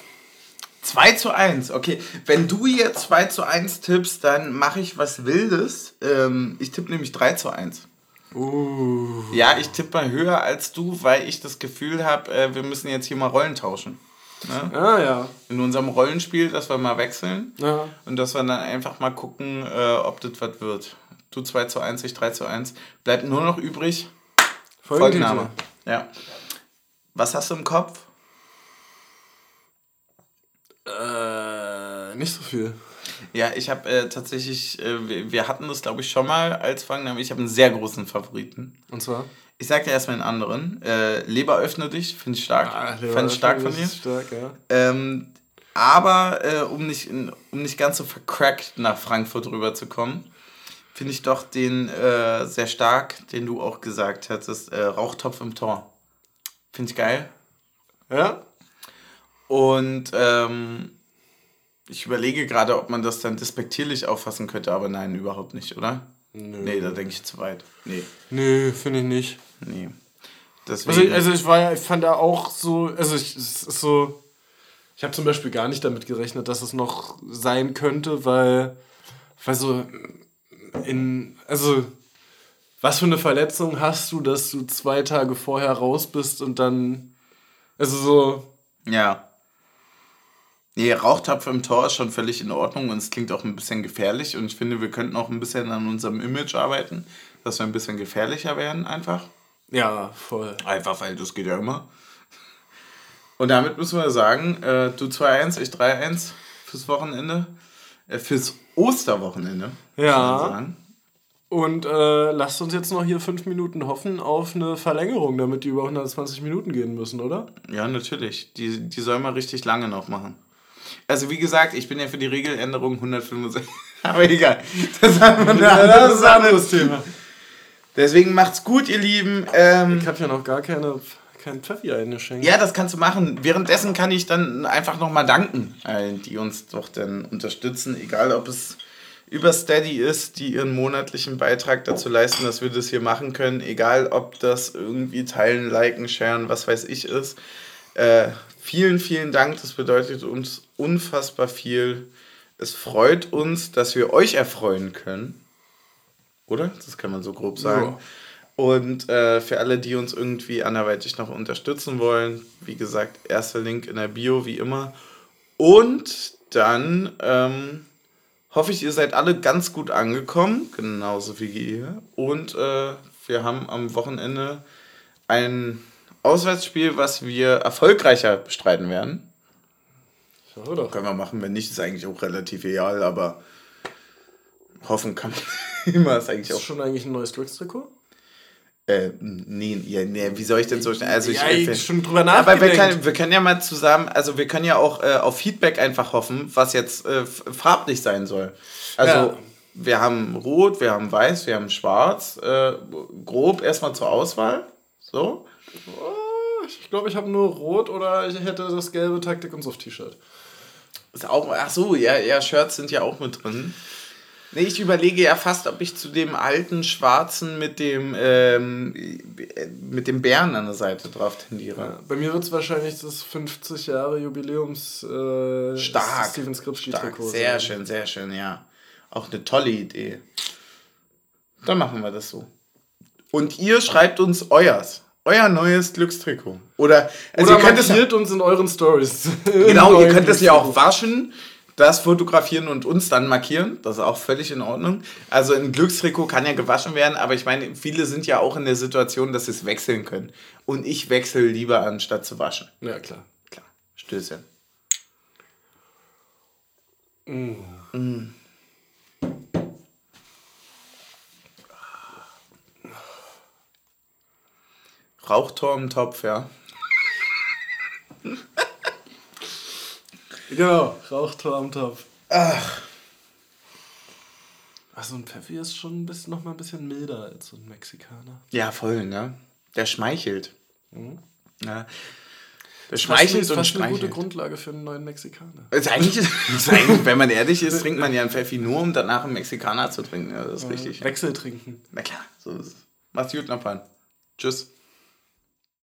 2 zu 1, okay. Wenn du jetzt 2 zu 1 tippst, dann mache ich was Wildes. Ähm, ich tippe nämlich 3 zu 1. Uh. Ja, ich tippe mal höher als du, weil ich das Gefühl habe, äh, wir müssen jetzt hier mal Rollen tauschen. Ne? Ah, ja. In unserem Rollenspiel, dass wir mal wechseln. Ja. Und dass wir dann einfach mal gucken, äh, ob das was wird. Du 2 zu 1, ich 3 zu 1. Bleibt nur noch übrig. Folgenname. Ja. Was hast du im Kopf? Äh, nicht so viel. Ja, ich habe äh, tatsächlich, äh, wir hatten das glaube ich schon mal als Folgenname. Ich habe einen sehr großen Favoriten. Und zwar? Ich sag dir erstmal einen anderen. Äh, Leber öffne dich, finde ich stark. Ah, Fand ich stark von dir. Stark, ja. Ähm, aber äh, um, nicht, um nicht ganz so vercrackt nach Frankfurt rüberzukommen, finde ich doch den äh, sehr stark, den du auch gesagt hattest, äh, Rauchtopf im Tor. Finde ich geil. Ja. Und ähm, Ich überlege gerade, ob man das dann despektierlich auffassen könnte, aber nein, überhaupt nicht, oder? Nö. Nee, da denke ich zu weit. Nee. Nee, finde ich nicht. Nee. Deswegen. Also, ich, also ich war ja, ich fand da auch so, also ich, es ist so, ich habe zum Beispiel gar nicht damit gerechnet, dass es noch sein könnte, weil, weil so in, also was für eine Verletzung hast du, dass du zwei Tage vorher raus bist und dann, also so. Ja. Nee, Rauchtapfer im Tor ist schon völlig in Ordnung und es klingt auch ein bisschen gefährlich und ich finde, wir könnten auch ein bisschen an unserem Image arbeiten, dass wir ein bisschen gefährlicher werden einfach. Ja, voll. Einfach, weil das geht ja immer. Und damit müssen wir sagen, äh, du 2-1, ich 3-1 fürs Wochenende. Äh, fürs Osterwochenende. Ja. Und äh, lasst uns jetzt noch hier fünf Minuten hoffen auf eine Verlängerung, damit die über 120 Minuten gehen müssen, oder? Ja, natürlich. Die, die soll man richtig lange noch machen. Also wie gesagt, ich bin ja für die Regeländerung 165. Aber egal. Das, ist ein anderes Thema. Deswegen macht's gut, ihr Lieben. Ähm, ich habe ja noch gar keine, kein Pfeffi eingeschenkt. Ja, das kannst du machen. Währenddessen kann ich dann einfach nochmal danken, allen, die uns doch dann unterstützen, egal ob es über Steady ist, die ihren monatlichen Beitrag dazu leisten, dass wir das hier machen können, egal ob das irgendwie teilen, liken, sharen, was weiß ich ist. Äh, vielen, vielen Dank, das bedeutet uns unfassbar viel. Es freut uns, dass wir euch erfreuen können. Oder? Das kann man so grob sagen. Ja. Und äh, für alle, die uns irgendwie anderweitig noch unterstützen wollen, wie gesagt, erster Link in der Bio, wie immer. Und dann ähm, hoffe ich, ihr seid alle ganz gut angekommen, genauso wie ihr. Und äh, wir haben am Wochenende ein Auswärtsspiel, was wir erfolgreicher bestreiten werden. So, doch. Können wir machen, wenn nicht, ist eigentlich auch relativ egal, aber hoffen kann man immer. Ist eigentlich ist auch schon eigentlich ein neues Tricks-Trikot? Äh, nee, ja, nee, wie soll ich denn so schnell? Also ich, ja, ich, ich schon drüber nachgedacht. Aber wir können, wir können ja mal zusammen, also wir können ja auch äh, auf Feedback einfach hoffen, was jetzt äh, farblich sein soll. Also ja. wir haben Rot, wir haben Weiß, wir haben Schwarz. Äh, grob erstmal zur Auswahl. So. Ich glaube, ich habe nur Rot oder ich hätte das gelbe Taktik und Soft-T-Shirt. ach so, ja, ja, Shirts sind ja auch mit drin. Nee, ich überlege ja fast, ob ich zu dem alten Schwarzen mit dem, ähm, mit dem Bären an der Seite drauf tendiere. Ja, bei mir wird es wahrscheinlich das 50 Jahre Jubiläums äh, Stark. Steven Stark. Sehr schön, sehr schön, ja. Auch eine tolle Idee. Dann machen wir das so. Und ihr schreibt uns euers. Euer neues Glückstrikot. Oder, also Oder ihr könnt es uns in euren Stories. Genau, ihr könnt es ja auch waschen das fotografieren und uns dann markieren. Das ist auch völlig in Ordnung. Also ein Glückstrikot kann ja gewaschen werden, aber ich meine, viele sind ja auch in der Situation, dass sie es wechseln können. Und ich wechsle lieber anstatt zu waschen. Ja, klar. Klar. Stößchen. Mm. Mm. Rauchtor im Topf, ja. Genau, Rauchtor am Topf. Ach. Also ein Pfeffi ist schon ein bisschen, noch mal ein bisschen milder als so ein Mexikaner. Ja, voll, ne? Der schmeichelt. Mhm. Ja. Der schmeichelt ist und fast eine gute Grundlage für einen neuen Mexikaner. Also eigentlich, ist, eigentlich, wenn man ehrlich ist, trinkt man ja einen Pfeffi nur, um danach einen Mexikaner zu trinken. Ja, das ist ja, richtig. Wechsel trinken. Na klar, so ist es. Macht's gut, Nappan. Tschüss.